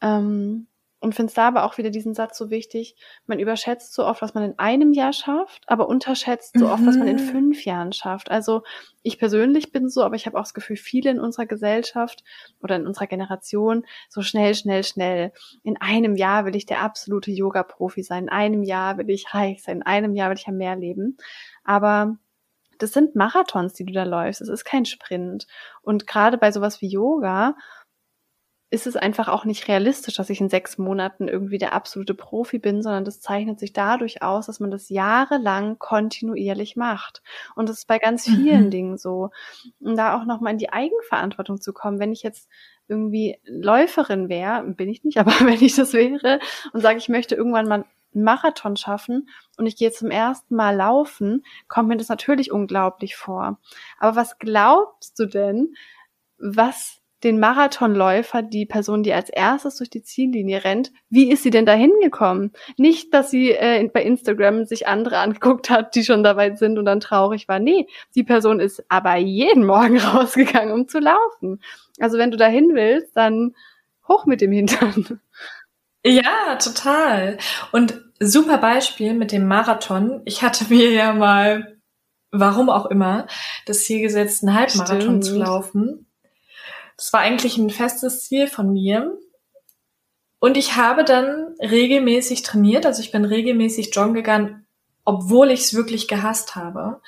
Ähm, und finde es da aber auch wieder diesen Satz so wichtig, man überschätzt so oft, was man in einem Jahr schafft, aber unterschätzt so mhm. oft, was man in mhm. fünf Jahren schafft. Also ich persönlich bin so, aber ich habe auch das Gefühl, viele in unserer Gesellschaft oder in unserer Generation so schnell, schnell, schnell. In einem Jahr will ich der absolute Yoga-Profi sein, in einem Jahr will ich reich sein, in einem Jahr will ich ja mehr leben. Aber das sind Marathons, die du da läufst. Es ist kein Sprint. Und gerade bei sowas wie Yoga, ist es einfach auch nicht realistisch, dass ich in sechs Monaten irgendwie der absolute Profi bin, sondern das zeichnet sich dadurch aus, dass man das jahrelang kontinuierlich macht. Und das ist bei ganz vielen mhm. Dingen so. Und da auch nochmal in die Eigenverantwortung zu kommen, wenn ich jetzt irgendwie Läuferin wäre, bin ich nicht, aber wenn ich das wäre und sage, ich möchte irgendwann mal einen Marathon schaffen und ich gehe zum ersten Mal laufen, kommt mir das natürlich unglaublich vor. Aber was glaubst du denn, was den Marathonläufer, die Person, die als erstes durch die Ziellinie rennt, wie ist sie denn da hingekommen? Nicht, dass sie äh, bei Instagram sich andere angeguckt hat, die schon dabei sind und dann traurig war. Nee, die Person ist aber jeden Morgen rausgegangen, um zu laufen. Also wenn du dahin willst, dann hoch mit dem Hintern. Ja, total. Und super Beispiel mit dem Marathon. Ich hatte mir ja mal, warum auch immer, das Ziel gesetzt, einen Halbmarathon Stimmt. zu laufen. Das war eigentlich ein festes Ziel von mir. Und ich habe dann regelmäßig trainiert, also ich bin regelmäßig joggen gegangen, obwohl ich es wirklich gehasst habe.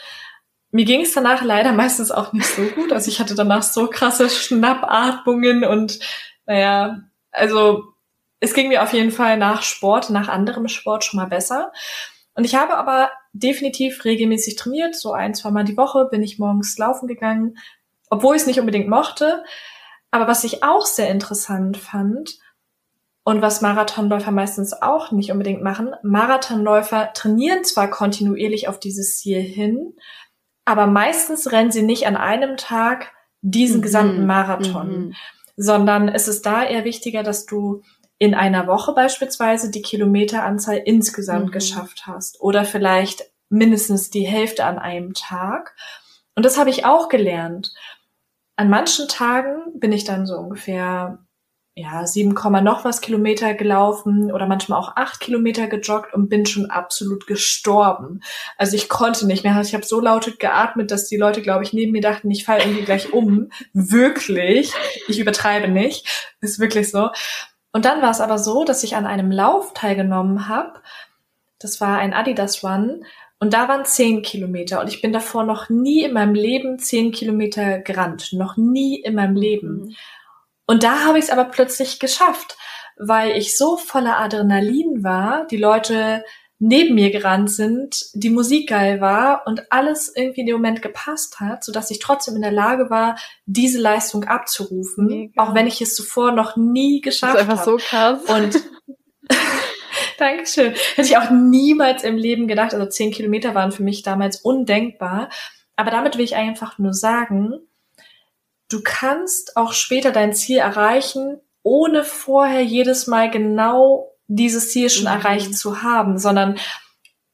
Mir ging es danach leider meistens auch nicht so gut. Also ich hatte danach so krasse Schnappatmungen und naja, also es ging mir auf jeden Fall nach Sport, nach anderem Sport schon mal besser. Und ich habe aber definitiv regelmäßig trainiert, so ein, zwei Mal die Woche bin ich morgens laufen gegangen, obwohl ich es nicht unbedingt mochte. Aber was ich auch sehr interessant fand und was Marathonläufer meistens auch nicht unbedingt machen, Marathonläufer trainieren zwar kontinuierlich auf dieses Ziel hin, aber meistens rennen sie nicht an einem Tag diesen mhm. gesamten Marathon, mhm. sondern es ist da eher wichtiger, dass du in einer Woche beispielsweise die Kilometeranzahl insgesamt mhm. geschafft hast oder vielleicht mindestens die Hälfte an einem Tag. Und das habe ich auch gelernt. An manchen Tagen bin ich dann so ungefähr ja, 7, noch was Kilometer gelaufen oder manchmal auch acht Kilometer gejoggt und bin schon absolut gestorben. Also ich konnte nicht mehr. Ich habe so laut geatmet, dass die Leute, glaube ich, neben mir dachten, ich falle irgendwie gleich um. wirklich. Ich übertreibe nicht. Ist wirklich so. Und dann war es aber so, dass ich an einem Lauf teilgenommen habe. Das war ein Adidas Run. Und da waren zehn Kilometer. Und ich bin davor noch nie in meinem Leben zehn Kilometer gerannt. Noch nie in meinem Leben. Mhm. Und da habe ich es aber plötzlich geschafft, weil ich so voller Adrenalin war, die Leute neben mir gerannt sind, die Musik geil war und alles irgendwie in dem Moment gepasst hat, so dass ich trotzdem in der Lage war, diese Leistung abzurufen, Mega. auch wenn ich es zuvor noch nie geschafft habe. Das ist einfach hab. so krass. Und Dankeschön. Hätte ich auch niemals im Leben gedacht. Also zehn Kilometer waren für mich damals undenkbar. Aber damit will ich einfach nur sagen, du kannst auch später dein Ziel erreichen, ohne vorher jedes Mal genau dieses Ziel schon mhm. erreicht zu haben, sondern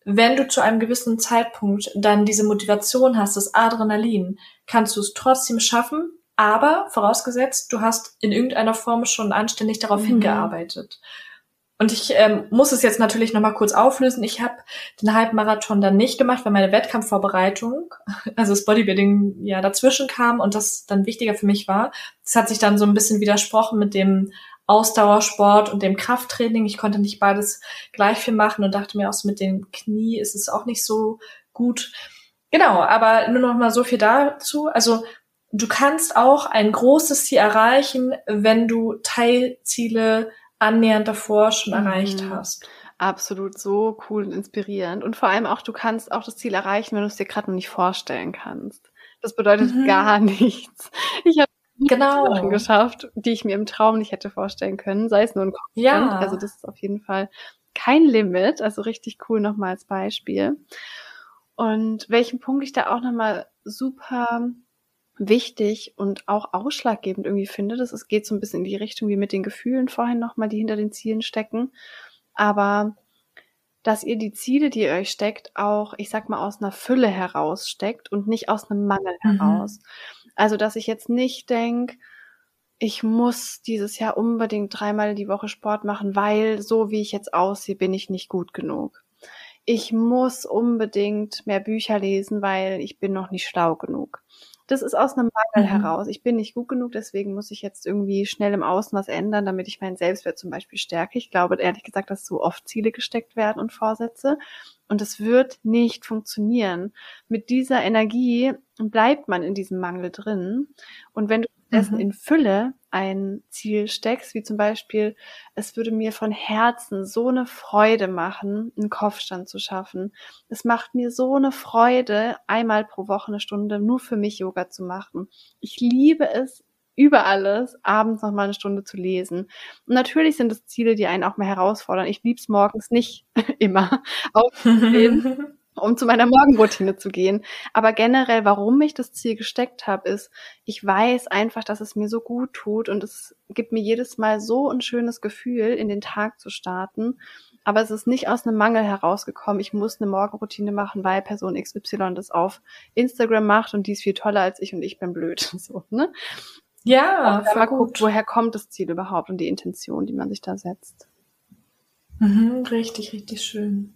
wenn du zu einem gewissen Zeitpunkt dann diese Motivation hast, das Adrenalin, kannst du es trotzdem schaffen, aber vorausgesetzt, du hast in irgendeiner Form schon anständig darauf mhm. hingearbeitet. Und ich ähm, muss es jetzt natürlich nochmal kurz auflösen. Ich habe den Halbmarathon dann nicht gemacht, weil meine Wettkampfvorbereitung, also das Bodybuilding ja dazwischen kam und das dann wichtiger für mich war. Das hat sich dann so ein bisschen widersprochen mit dem Ausdauersport und dem Krafttraining. Ich konnte nicht beides gleich viel machen und dachte mir auch so mit dem Knie ist es auch nicht so gut. Genau, aber nur noch mal so viel dazu. Also du kannst auch ein großes Ziel erreichen, wenn du Teilziele annähernd davor schon mhm. erreicht hast. Absolut so cool und inspirierend. Und vor allem auch, du kannst auch das Ziel erreichen, wenn du es dir gerade noch nicht vorstellen kannst. Das bedeutet mhm. gar nichts. Ich habe genau. Sachen geschafft, die ich mir im Traum nicht hätte vorstellen können, sei es nur ein Kopf. Ja. Also das ist auf jeden Fall kein Limit. Also richtig cool nochmal als Beispiel. Und welchen Punkt ich da auch nochmal super wichtig und auch ausschlaggebend irgendwie finde. Das es geht so ein bisschen in die Richtung wie mit den Gefühlen vorhin nochmal, die hinter den Zielen stecken. Aber dass ihr die Ziele, die ihr euch steckt, auch, ich sag mal, aus einer Fülle heraussteckt und nicht aus einem Mangel mhm. heraus. Also, dass ich jetzt nicht denk, ich muss dieses Jahr unbedingt dreimal die Woche Sport machen, weil so wie ich jetzt aussehe, bin ich nicht gut genug. Ich muss unbedingt mehr Bücher lesen, weil ich bin noch nicht schlau genug das ist aus einem Mangel mhm. heraus. Ich bin nicht gut genug, deswegen muss ich jetzt irgendwie schnell im Außen was ändern, damit ich meinen Selbstwert zum Beispiel stärke. Ich glaube ehrlich gesagt, dass so oft Ziele gesteckt werden und Vorsätze. Und es wird nicht funktionieren. Mit dieser Energie bleibt man in diesem Mangel drin. Und wenn du dessen mhm. in Fülle ein Ziel steckst, wie zum Beispiel, es würde mir von Herzen so eine Freude machen, einen Kopfstand zu schaffen. Es macht mir so eine Freude, einmal pro Woche eine Stunde nur für mich Yoga zu machen. Ich liebe es über alles, abends noch mal eine Stunde zu lesen. Und natürlich sind es Ziele, die einen auch mal herausfordern. Ich lieb's morgens nicht immer aufzustehen. um zu meiner Morgenroutine zu gehen. Aber generell, warum ich das Ziel gesteckt habe, ist, ich weiß einfach, dass es mir so gut tut und es gibt mir jedes Mal so ein schönes Gefühl, in den Tag zu starten. Aber es ist nicht aus einem Mangel herausgekommen. Ich muss eine Morgenroutine machen, weil Person XY das auf Instagram macht und die ist viel toller als ich und ich bin blöd. So, ne? Ja, mal guckt, woher kommt das Ziel überhaupt und die Intention, die man sich da setzt. Mhm, richtig, richtig schön.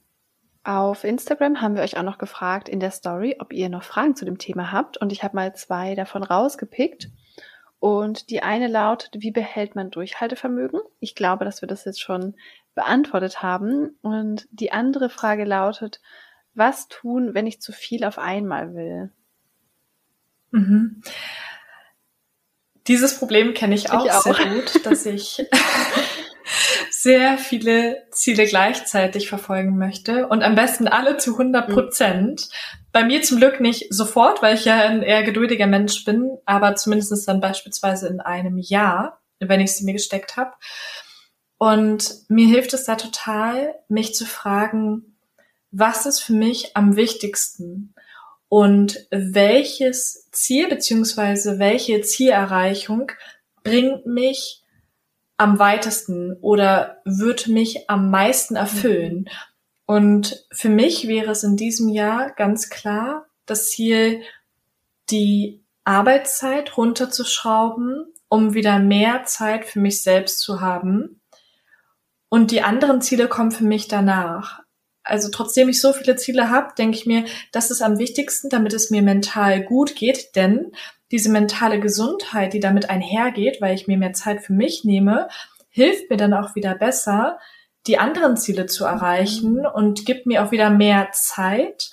Auf Instagram haben wir euch auch noch gefragt in der Story, ob ihr noch Fragen zu dem Thema habt. Und ich habe mal zwei davon rausgepickt. Und die eine lautet, wie behält man Durchhaltevermögen? Ich glaube, dass wir das jetzt schon beantwortet haben. Und die andere Frage lautet, was tun, wenn ich zu viel auf einmal will? Mhm. Dieses Problem kenne ich, ich auch, auch, sehr gut, dass ich sehr viele Ziele gleichzeitig verfolgen möchte und am besten alle zu 100 Prozent. Mhm. Bei mir zum Glück nicht sofort, weil ich ja ein eher geduldiger Mensch bin, aber zumindest dann beispielsweise in einem Jahr, wenn ich sie mir gesteckt habe. Und mir hilft es da total, mich zu fragen, was ist für mich am wichtigsten? Und welches Ziel beziehungsweise welche Zielerreichung bringt mich am weitesten oder wird mich am meisten erfüllen? Und für mich wäre es in diesem Jahr ganz klar das Ziel, die Arbeitszeit runterzuschrauben, um wieder mehr Zeit für mich selbst zu haben. Und die anderen Ziele kommen für mich danach. Also trotzdem ich so viele Ziele habe, denke ich mir, das ist am wichtigsten, damit es mir mental gut geht, denn diese mentale Gesundheit, die damit einhergeht, weil ich mir mehr Zeit für mich nehme, hilft mir dann auch wieder besser, die anderen Ziele zu erreichen mhm. und gibt mir auch wieder mehr Zeit,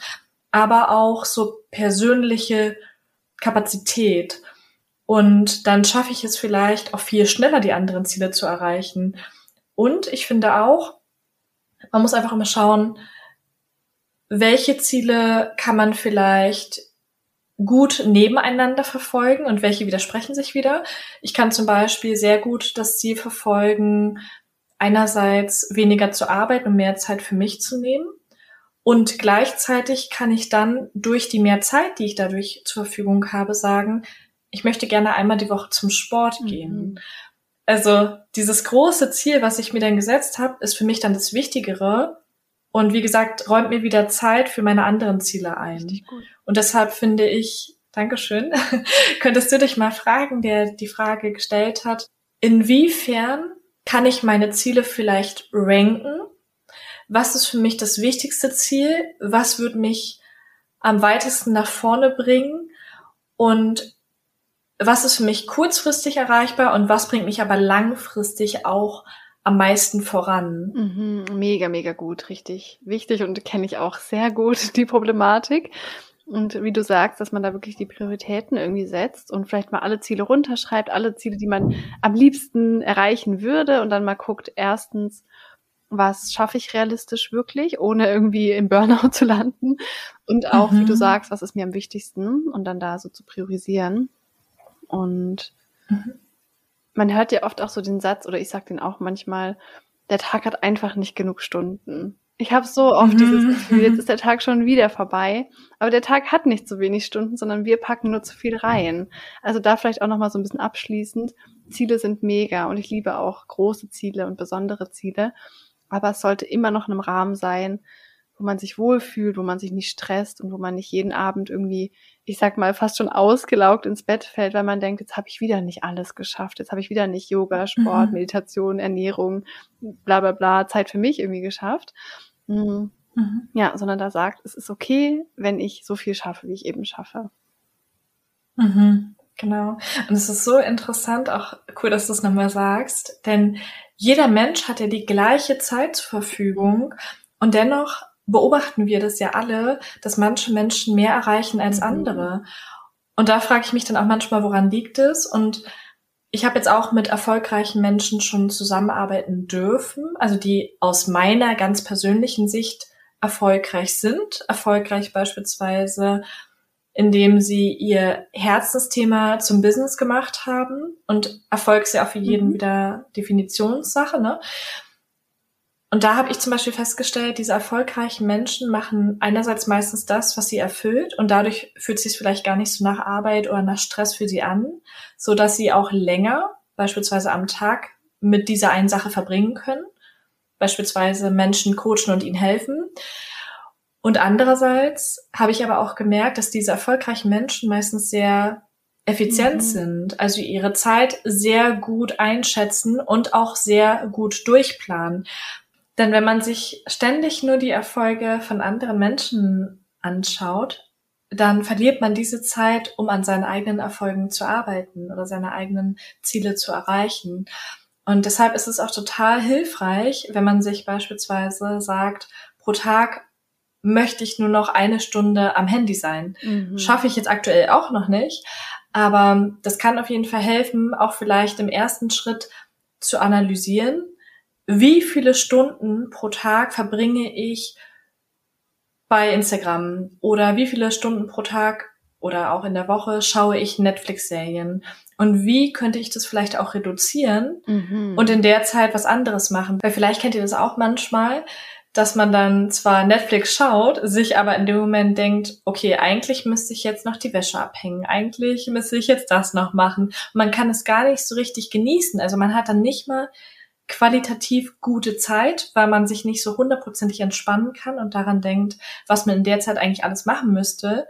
aber auch so persönliche Kapazität. Und dann schaffe ich es vielleicht auch viel schneller, die anderen Ziele zu erreichen. Und ich finde auch, man muss einfach immer schauen, welche Ziele kann man vielleicht gut nebeneinander verfolgen und welche widersprechen sich wieder. Ich kann zum Beispiel sehr gut das Ziel verfolgen, einerseits weniger zu arbeiten und mehr Zeit für mich zu nehmen. Und gleichzeitig kann ich dann durch die mehr Zeit, die ich dadurch zur Verfügung habe, sagen, ich möchte gerne einmal die Woche zum Sport mhm. gehen. Mhm. Also dieses große Ziel, was ich mir dann gesetzt habe, ist für mich dann das Wichtigere, und wie gesagt, räumt mir wieder Zeit für meine anderen Ziele ein. Und deshalb finde ich, Dankeschön, könntest du dich mal fragen, der die Frage gestellt hat, inwiefern kann ich meine Ziele vielleicht ranken? Was ist für mich das wichtigste Ziel? Was wird mich am weitesten nach vorne bringen? Und was ist für mich kurzfristig erreichbar und was bringt mich aber langfristig auch am meisten voran. Mhm, mega, mega gut, richtig wichtig und kenne ich auch sehr gut die Problematik. Und wie du sagst, dass man da wirklich die Prioritäten irgendwie setzt und vielleicht mal alle Ziele runterschreibt, alle Ziele, die man am liebsten erreichen würde und dann mal guckt, erstens, was schaffe ich realistisch wirklich, ohne irgendwie im Burnout zu landen? Und auch, mhm. wie du mhm. sagst, was ist mir am wichtigsten und dann da so zu priorisieren. Und mhm man hört ja oft auch so den Satz, oder ich sag den auch manchmal, der Tag hat einfach nicht genug Stunden. Ich habe so oft mhm. dieses Gefühl, jetzt ist der Tag schon wieder vorbei, aber der Tag hat nicht so wenig Stunden, sondern wir packen nur zu viel rein. Also da vielleicht auch noch mal so ein bisschen abschließend. Ziele sind mega und ich liebe auch große Ziele und besondere Ziele, aber es sollte immer noch in einem Rahmen sein, wo man sich wohlfühlt, wo man sich nicht stresst und wo man nicht jeden Abend irgendwie, ich sag mal, fast schon ausgelaugt ins Bett fällt, weil man denkt, jetzt habe ich wieder nicht alles geschafft, jetzt habe ich wieder nicht Yoga, Sport, mhm. Meditation, Ernährung, bla bla bla, Zeit für mich irgendwie geschafft. Mhm. Mhm. Ja, sondern da sagt, es ist okay, wenn ich so viel schaffe, wie ich eben schaffe. Mhm. Genau. Und es ist so interessant, auch cool, dass du es nochmal sagst, denn jeder Mensch hat ja die gleiche Zeit zur Verfügung und dennoch beobachten wir das ja alle, dass manche Menschen mehr erreichen als mhm. andere. Und da frage ich mich dann auch manchmal, woran liegt es? Und ich habe jetzt auch mit erfolgreichen Menschen schon zusammenarbeiten dürfen, also die aus meiner ganz persönlichen Sicht erfolgreich sind. Erfolgreich beispielsweise, indem sie ihr Herzensthema zum Business gemacht haben. Und Erfolg ist ja auch für jeden mhm. wieder Definitionssache. Ne? Und da habe ich zum Beispiel festgestellt, diese erfolgreichen Menschen machen einerseits meistens das, was sie erfüllt und dadurch fühlt es sich vielleicht gar nicht so nach Arbeit oder nach Stress für sie an, so dass sie auch länger, beispielsweise am Tag, mit dieser einen Sache verbringen können. Beispielsweise Menschen coachen und ihnen helfen. Und andererseits habe ich aber auch gemerkt, dass diese erfolgreichen Menschen meistens sehr effizient mhm. sind, also ihre Zeit sehr gut einschätzen und auch sehr gut durchplanen. Denn wenn man sich ständig nur die Erfolge von anderen Menschen anschaut, dann verliert man diese Zeit, um an seinen eigenen Erfolgen zu arbeiten oder seine eigenen Ziele zu erreichen. Und deshalb ist es auch total hilfreich, wenn man sich beispielsweise sagt, pro Tag möchte ich nur noch eine Stunde am Handy sein. Mhm. Schaffe ich jetzt aktuell auch noch nicht, aber das kann auf jeden Fall helfen, auch vielleicht im ersten Schritt zu analysieren, wie viele Stunden pro Tag verbringe ich bei Instagram oder wie viele Stunden pro Tag oder auch in der Woche schaue ich Netflix-Serien und wie könnte ich das vielleicht auch reduzieren mhm. und in der Zeit was anderes machen? Weil vielleicht kennt ihr das auch manchmal, dass man dann zwar Netflix schaut, sich aber in dem Moment denkt, okay, eigentlich müsste ich jetzt noch die Wäsche abhängen, eigentlich müsste ich jetzt das noch machen. Und man kann es gar nicht so richtig genießen. Also man hat dann nicht mal qualitativ gute Zeit, weil man sich nicht so hundertprozentig entspannen kann und daran denkt, was man in der Zeit eigentlich alles machen müsste.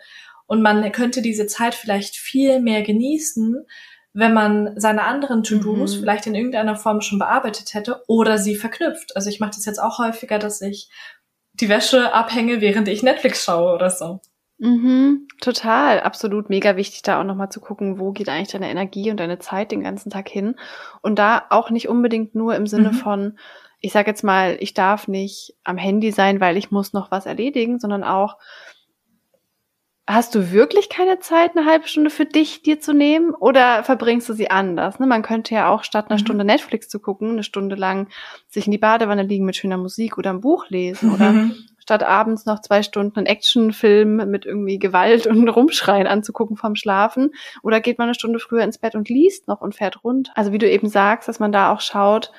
Und man könnte diese Zeit vielleicht viel mehr genießen, wenn man seine anderen To-Dos mhm. vielleicht in irgendeiner Form schon bearbeitet hätte oder sie verknüpft. Also ich mache das jetzt auch häufiger, dass ich die Wäsche abhänge, während ich Netflix schaue oder so. Mhm, total, absolut mega wichtig, da auch nochmal zu gucken, wo geht eigentlich deine Energie und deine Zeit den ganzen Tag hin. Und da auch nicht unbedingt nur im Sinne mhm. von, ich sage jetzt mal, ich darf nicht am Handy sein, weil ich muss noch was erledigen, sondern auch, Hast du wirklich keine Zeit, eine halbe Stunde für dich dir zu nehmen oder verbringst du sie anders? Ne? Man könnte ja auch statt einer mhm. Stunde Netflix zu gucken, eine Stunde lang sich in die Badewanne liegen mit schöner Musik oder ein Buch lesen mhm. oder statt abends noch zwei Stunden einen Actionfilm mit irgendwie Gewalt und Rumschreien anzugucken vom Schlafen oder geht man eine Stunde früher ins Bett und liest noch und fährt rund. Also wie du eben sagst, dass man da auch schaut,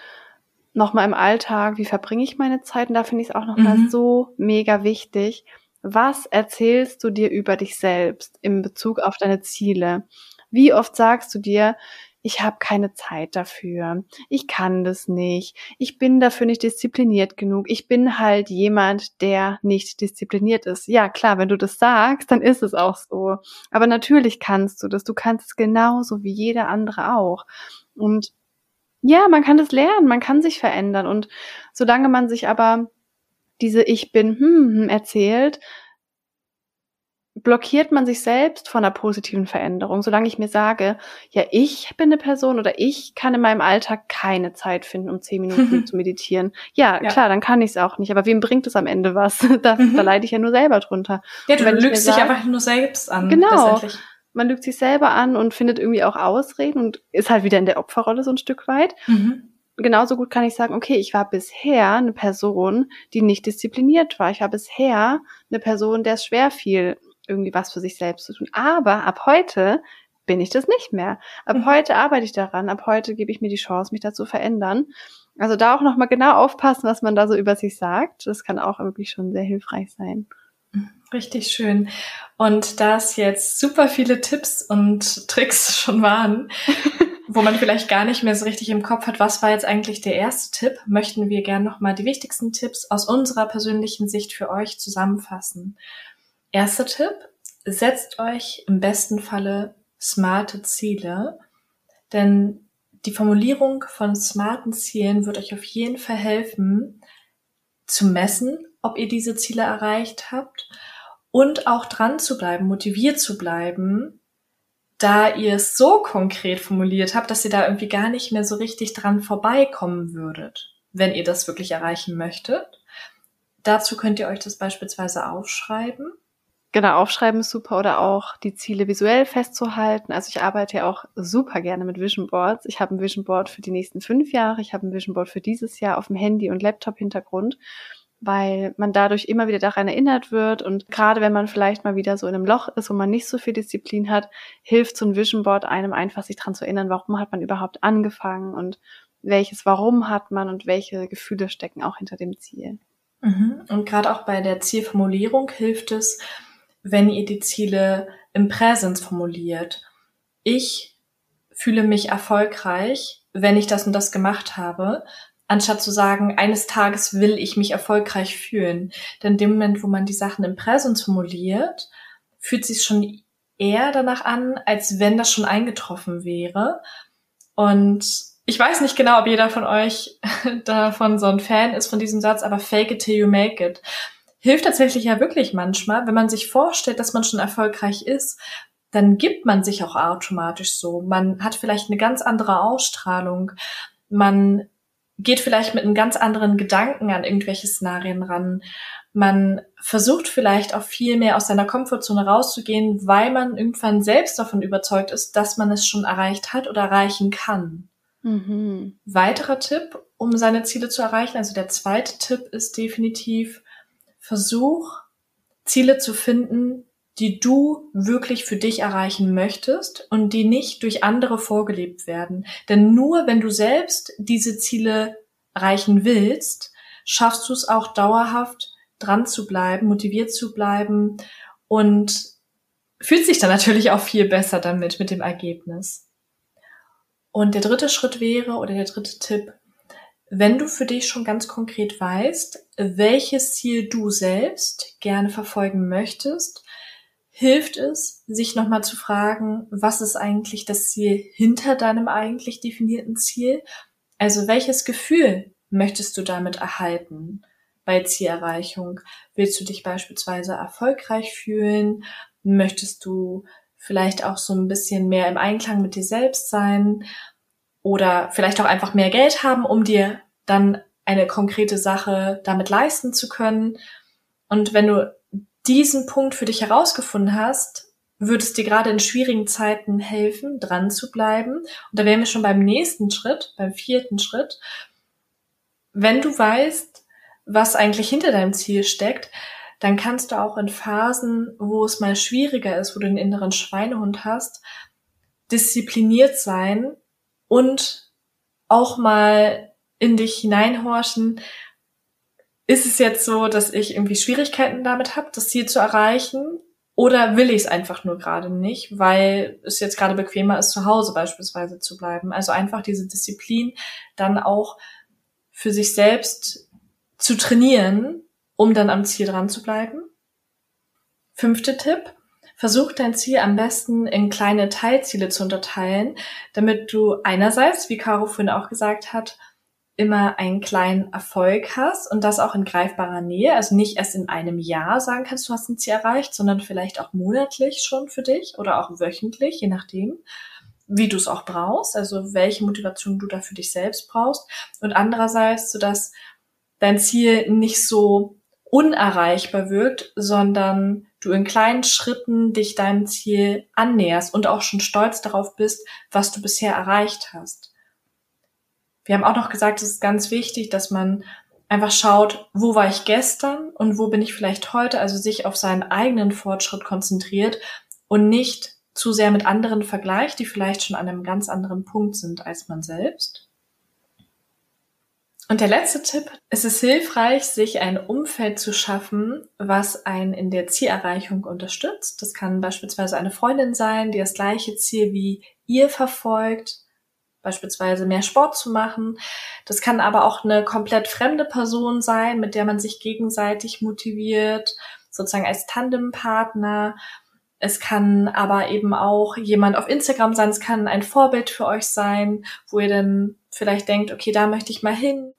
nochmal im Alltag, wie verbringe ich meine Zeit? Und da finde ich es auch nochmal mhm. so mega wichtig, was erzählst du dir über dich selbst in Bezug auf deine Ziele? Wie oft sagst du dir, ich habe keine Zeit dafür, ich kann das nicht, ich bin dafür nicht diszipliniert genug, ich bin halt jemand, der nicht diszipliniert ist. Ja, klar, wenn du das sagst, dann ist es auch so. Aber natürlich kannst du das, du kannst es genauso wie jeder andere auch. Und ja, man kann das lernen, man kann sich verändern. Und solange man sich aber diese Ich bin hm, hm erzählt, blockiert man sich selbst von einer positiven Veränderung. Solange ich mir sage, ja, ich bin eine Person oder ich kann in meinem Alltag keine Zeit finden, um zehn Minuten zu meditieren. Ja, ja, klar, dann kann ich es auch nicht. Aber wem bringt es am Ende was? da, mhm. da leide ich ja nur selber drunter. Ja, du lügst dich einfach nur selbst an. Genau. Man lügt sich selber an und findet irgendwie auch Ausreden und ist halt wieder in der Opferrolle so ein Stück weit. Mhm genauso gut kann ich sagen, okay, ich war bisher eine Person, die nicht diszipliniert war. Ich war bisher eine Person, der es schwer fiel, irgendwie was für sich selbst zu tun. Aber ab heute bin ich das nicht mehr. Ab mhm. heute arbeite ich daran. Ab heute gebe ich mir die Chance, mich dazu verändern. Also da auch nochmal genau aufpassen, was man da so über sich sagt. Das kann auch wirklich schon sehr hilfreich sein. Richtig schön. Und da es jetzt super viele Tipps und Tricks schon waren, wo man vielleicht gar nicht mehr so richtig im Kopf hat, was war jetzt eigentlich der erste Tipp, möchten wir gerne nochmal die wichtigsten Tipps aus unserer persönlichen Sicht für euch zusammenfassen. Erster Tipp, setzt euch im besten Falle smarte Ziele, denn die Formulierung von smarten Zielen wird euch auf jeden Fall helfen, zu messen, ob ihr diese Ziele erreicht habt und auch dran zu bleiben, motiviert zu bleiben, da ihr es so konkret formuliert habt, dass ihr da irgendwie gar nicht mehr so richtig dran vorbeikommen würdet, wenn ihr das wirklich erreichen möchtet. Dazu könnt ihr euch das beispielsweise aufschreiben. Genau, aufschreiben ist super oder auch die Ziele visuell festzuhalten. Also ich arbeite ja auch super gerne mit Vision Boards. Ich habe ein Vision Board für die nächsten fünf Jahre. Ich habe ein Vision Board für dieses Jahr auf dem Handy und Laptop-Hintergrund weil man dadurch immer wieder daran erinnert wird und gerade wenn man vielleicht mal wieder so in einem Loch ist, wo man nicht so viel Disziplin hat, hilft so ein Vision Board einem einfach sich dran zu erinnern, warum hat man überhaupt angefangen und welches Warum hat man und welche Gefühle stecken auch hinter dem Ziel. Mhm. Und gerade auch bei der Zielformulierung hilft es, wenn ihr die Ziele im Präsens formuliert. Ich fühle mich erfolgreich, wenn ich das und das gemacht habe, anstatt zu sagen, eines Tages will ich mich erfolgreich fühlen. Denn in dem Moment, wo man die Sachen im Präsens formuliert, fühlt sich schon eher danach an, als wenn das schon eingetroffen wäre. Und ich weiß nicht genau, ob jeder von euch davon so ein Fan ist von diesem Satz, aber fake it till you make it. Hilft tatsächlich ja wirklich manchmal, wenn man sich vorstellt, dass man schon erfolgreich ist, dann gibt man sich auch automatisch so. Man hat vielleicht eine ganz andere Ausstrahlung. Man geht vielleicht mit einem ganz anderen Gedanken an irgendwelche Szenarien ran. Man versucht vielleicht auch viel mehr aus seiner Komfortzone rauszugehen, weil man irgendwann selbst davon überzeugt ist, dass man es schon erreicht hat oder erreichen kann. Mhm. Weiterer Tipp, um seine Ziele zu erreichen, also der zweite Tipp ist definitiv, versuch Ziele zu finden, die du wirklich für dich erreichen möchtest und die nicht durch andere vorgelebt werden. Denn nur wenn du selbst diese Ziele erreichen willst, schaffst du es auch dauerhaft dran zu bleiben, motiviert zu bleiben und fühlt sich dann natürlich auch viel besser damit, mit dem Ergebnis. Und der dritte Schritt wäre, oder der dritte Tipp, wenn du für dich schon ganz konkret weißt, welches Ziel du selbst gerne verfolgen möchtest, hilft es, sich nochmal zu fragen, was ist eigentlich das Ziel hinter deinem eigentlich definierten Ziel? Also welches Gefühl möchtest du damit erhalten bei Zielerreichung? Willst du dich beispielsweise erfolgreich fühlen? Möchtest du vielleicht auch so ein bisschen mehr im Einklang mit dir selbst sein? Oder vielleicht auch einfach mehr Geld haben, um dir dann eine konkrete Sache damit leisten zu können. Und wenn du diesen Punkt für dich herausgefunden hast, würde es dir gerade in schwierigen Zeiten helfen, dran zu bleiben. Und da wären wir schon beim nächsten Schritt, beim vierten Schritt. Wenn du weißt, was eigentlich hinter deinem Ziel steckt, dann kannst du auch in Phasen, wo es mal schwieriger ist, wo du den inneren Schweinehund hast, diszipliniert sein und auch mal in dich hineinhorchen, ist es jetzt so, dass ich irgendwie Schwierigkeiten damit habe, das Ziel zu erreichen? Oder will ich es einfach nur gerade nicht, weil es jetzt gerade bequemer ist, zu Hause beispielsweise zu bleiben? Also einfach diese Disziplin dann auch für sich selbst zu trainieren, um dann am Ziel dran zu bleiben. Fünfter Tipp. Versuch dein Ziel am besten in kleine Teilziele zu unterteilen, damit du einerseits, wie Caro vorhin auch gesagt hat, immer einen kleinen Erfolg hast und das auch in greifbarer Nähe, also nicht erst in einem Jahr sagen kannst, du hast ein Ziel erreicht, sondern vielleicht auch monatlich schon für dich oder auch wöchentlich, je nachdem, wie du es auch brauchst, also welche Motivation du da für dich selbst brauchst. Und andererseits, sodass dein Ziel nicht so unerreichbar wirkt, sondern du in kleinen Schritten dich deinem Ziel annäherst und auch schon stolz darauf bist, was du bisher erreicht hast. Wir haben auch noch gesagt, es ist ganz wichtig, dass man einfach schaut, wo war ich gestern und wo bin ich vielleicht heute, also sich auf seinen eigenen Fortschritt konzentriert und nicht zu sehr mit anderen vergleicht, die vielleicht schon an einem ganz anderen Punkt sind als man selbst. Und der letzte Tipp, es ist hilfreich, sich ein Umfeld zu schaffen, was einen in der Zielerreichung unterstützt. Das kann beispielsweise eine Freundin sein, die das gleiche Ziel wie ihr verfolgt beispielsweise mehr Sport zu machen. Das kann aber auch eine komplett fremde Person sein, mit der man sich gegenseitig motiviert, sozusagen als Tandempartner. Es kann aber eben auch jemand auf Instagram sein, es kann ein Vorbild für euch sein, wo ihr dann vielleicht denkt, okay, da möchte ich mal hin.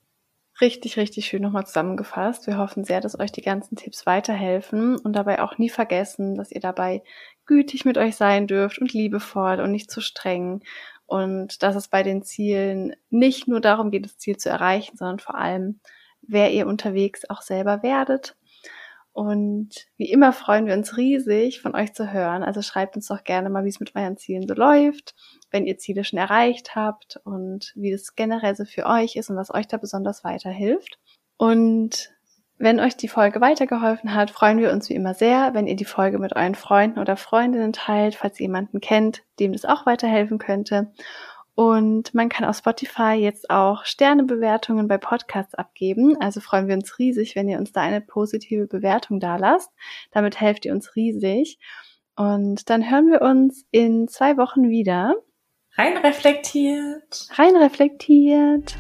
Richtig, richtig schön nochmal zusammengefasst. Wir hoffen sehr, dass euch die ganzen Tipps weiterhelfen und dabei auch nie vergessen, dass ihr dabei gütig mit euch sein dürft und liebevoll und nicht zu streng und dass es bei den Zielen nicht nur darum geht, das Ziel zu erreichen, sondern vor allem, wer ihr unterwegs auch selber werdet. Und wie immer freuen wir uns riesig, von euch zu hören. Also schreibt uns doch gerne mal, wie es mit euren Zielen so läuft, wenn ihr Ziele schon erreicht habt und wie es generell so für euch ist und was euch da besonders weiterhilft. Und wenn euch die Folge weitergeholfen hat, freuen wir uns wie immer sehr, wenn ihr die Folge mit euren Freunden oder Freundinnen teilt, falls ihr jemanden kennt, dem das auch weiterhelfen könnte. Und man kann auf Spotify jetzt auch Sternebewertungen bei Podcasts abgeben. Also freuen wir uns riesig, wenn ihr uns da eine positive Bewertung da lasst. Damit helft ihr uns riesig. Und dann hören wir uns in zwei Wochen wieder. Rein reflektiert. Rein reflektiert.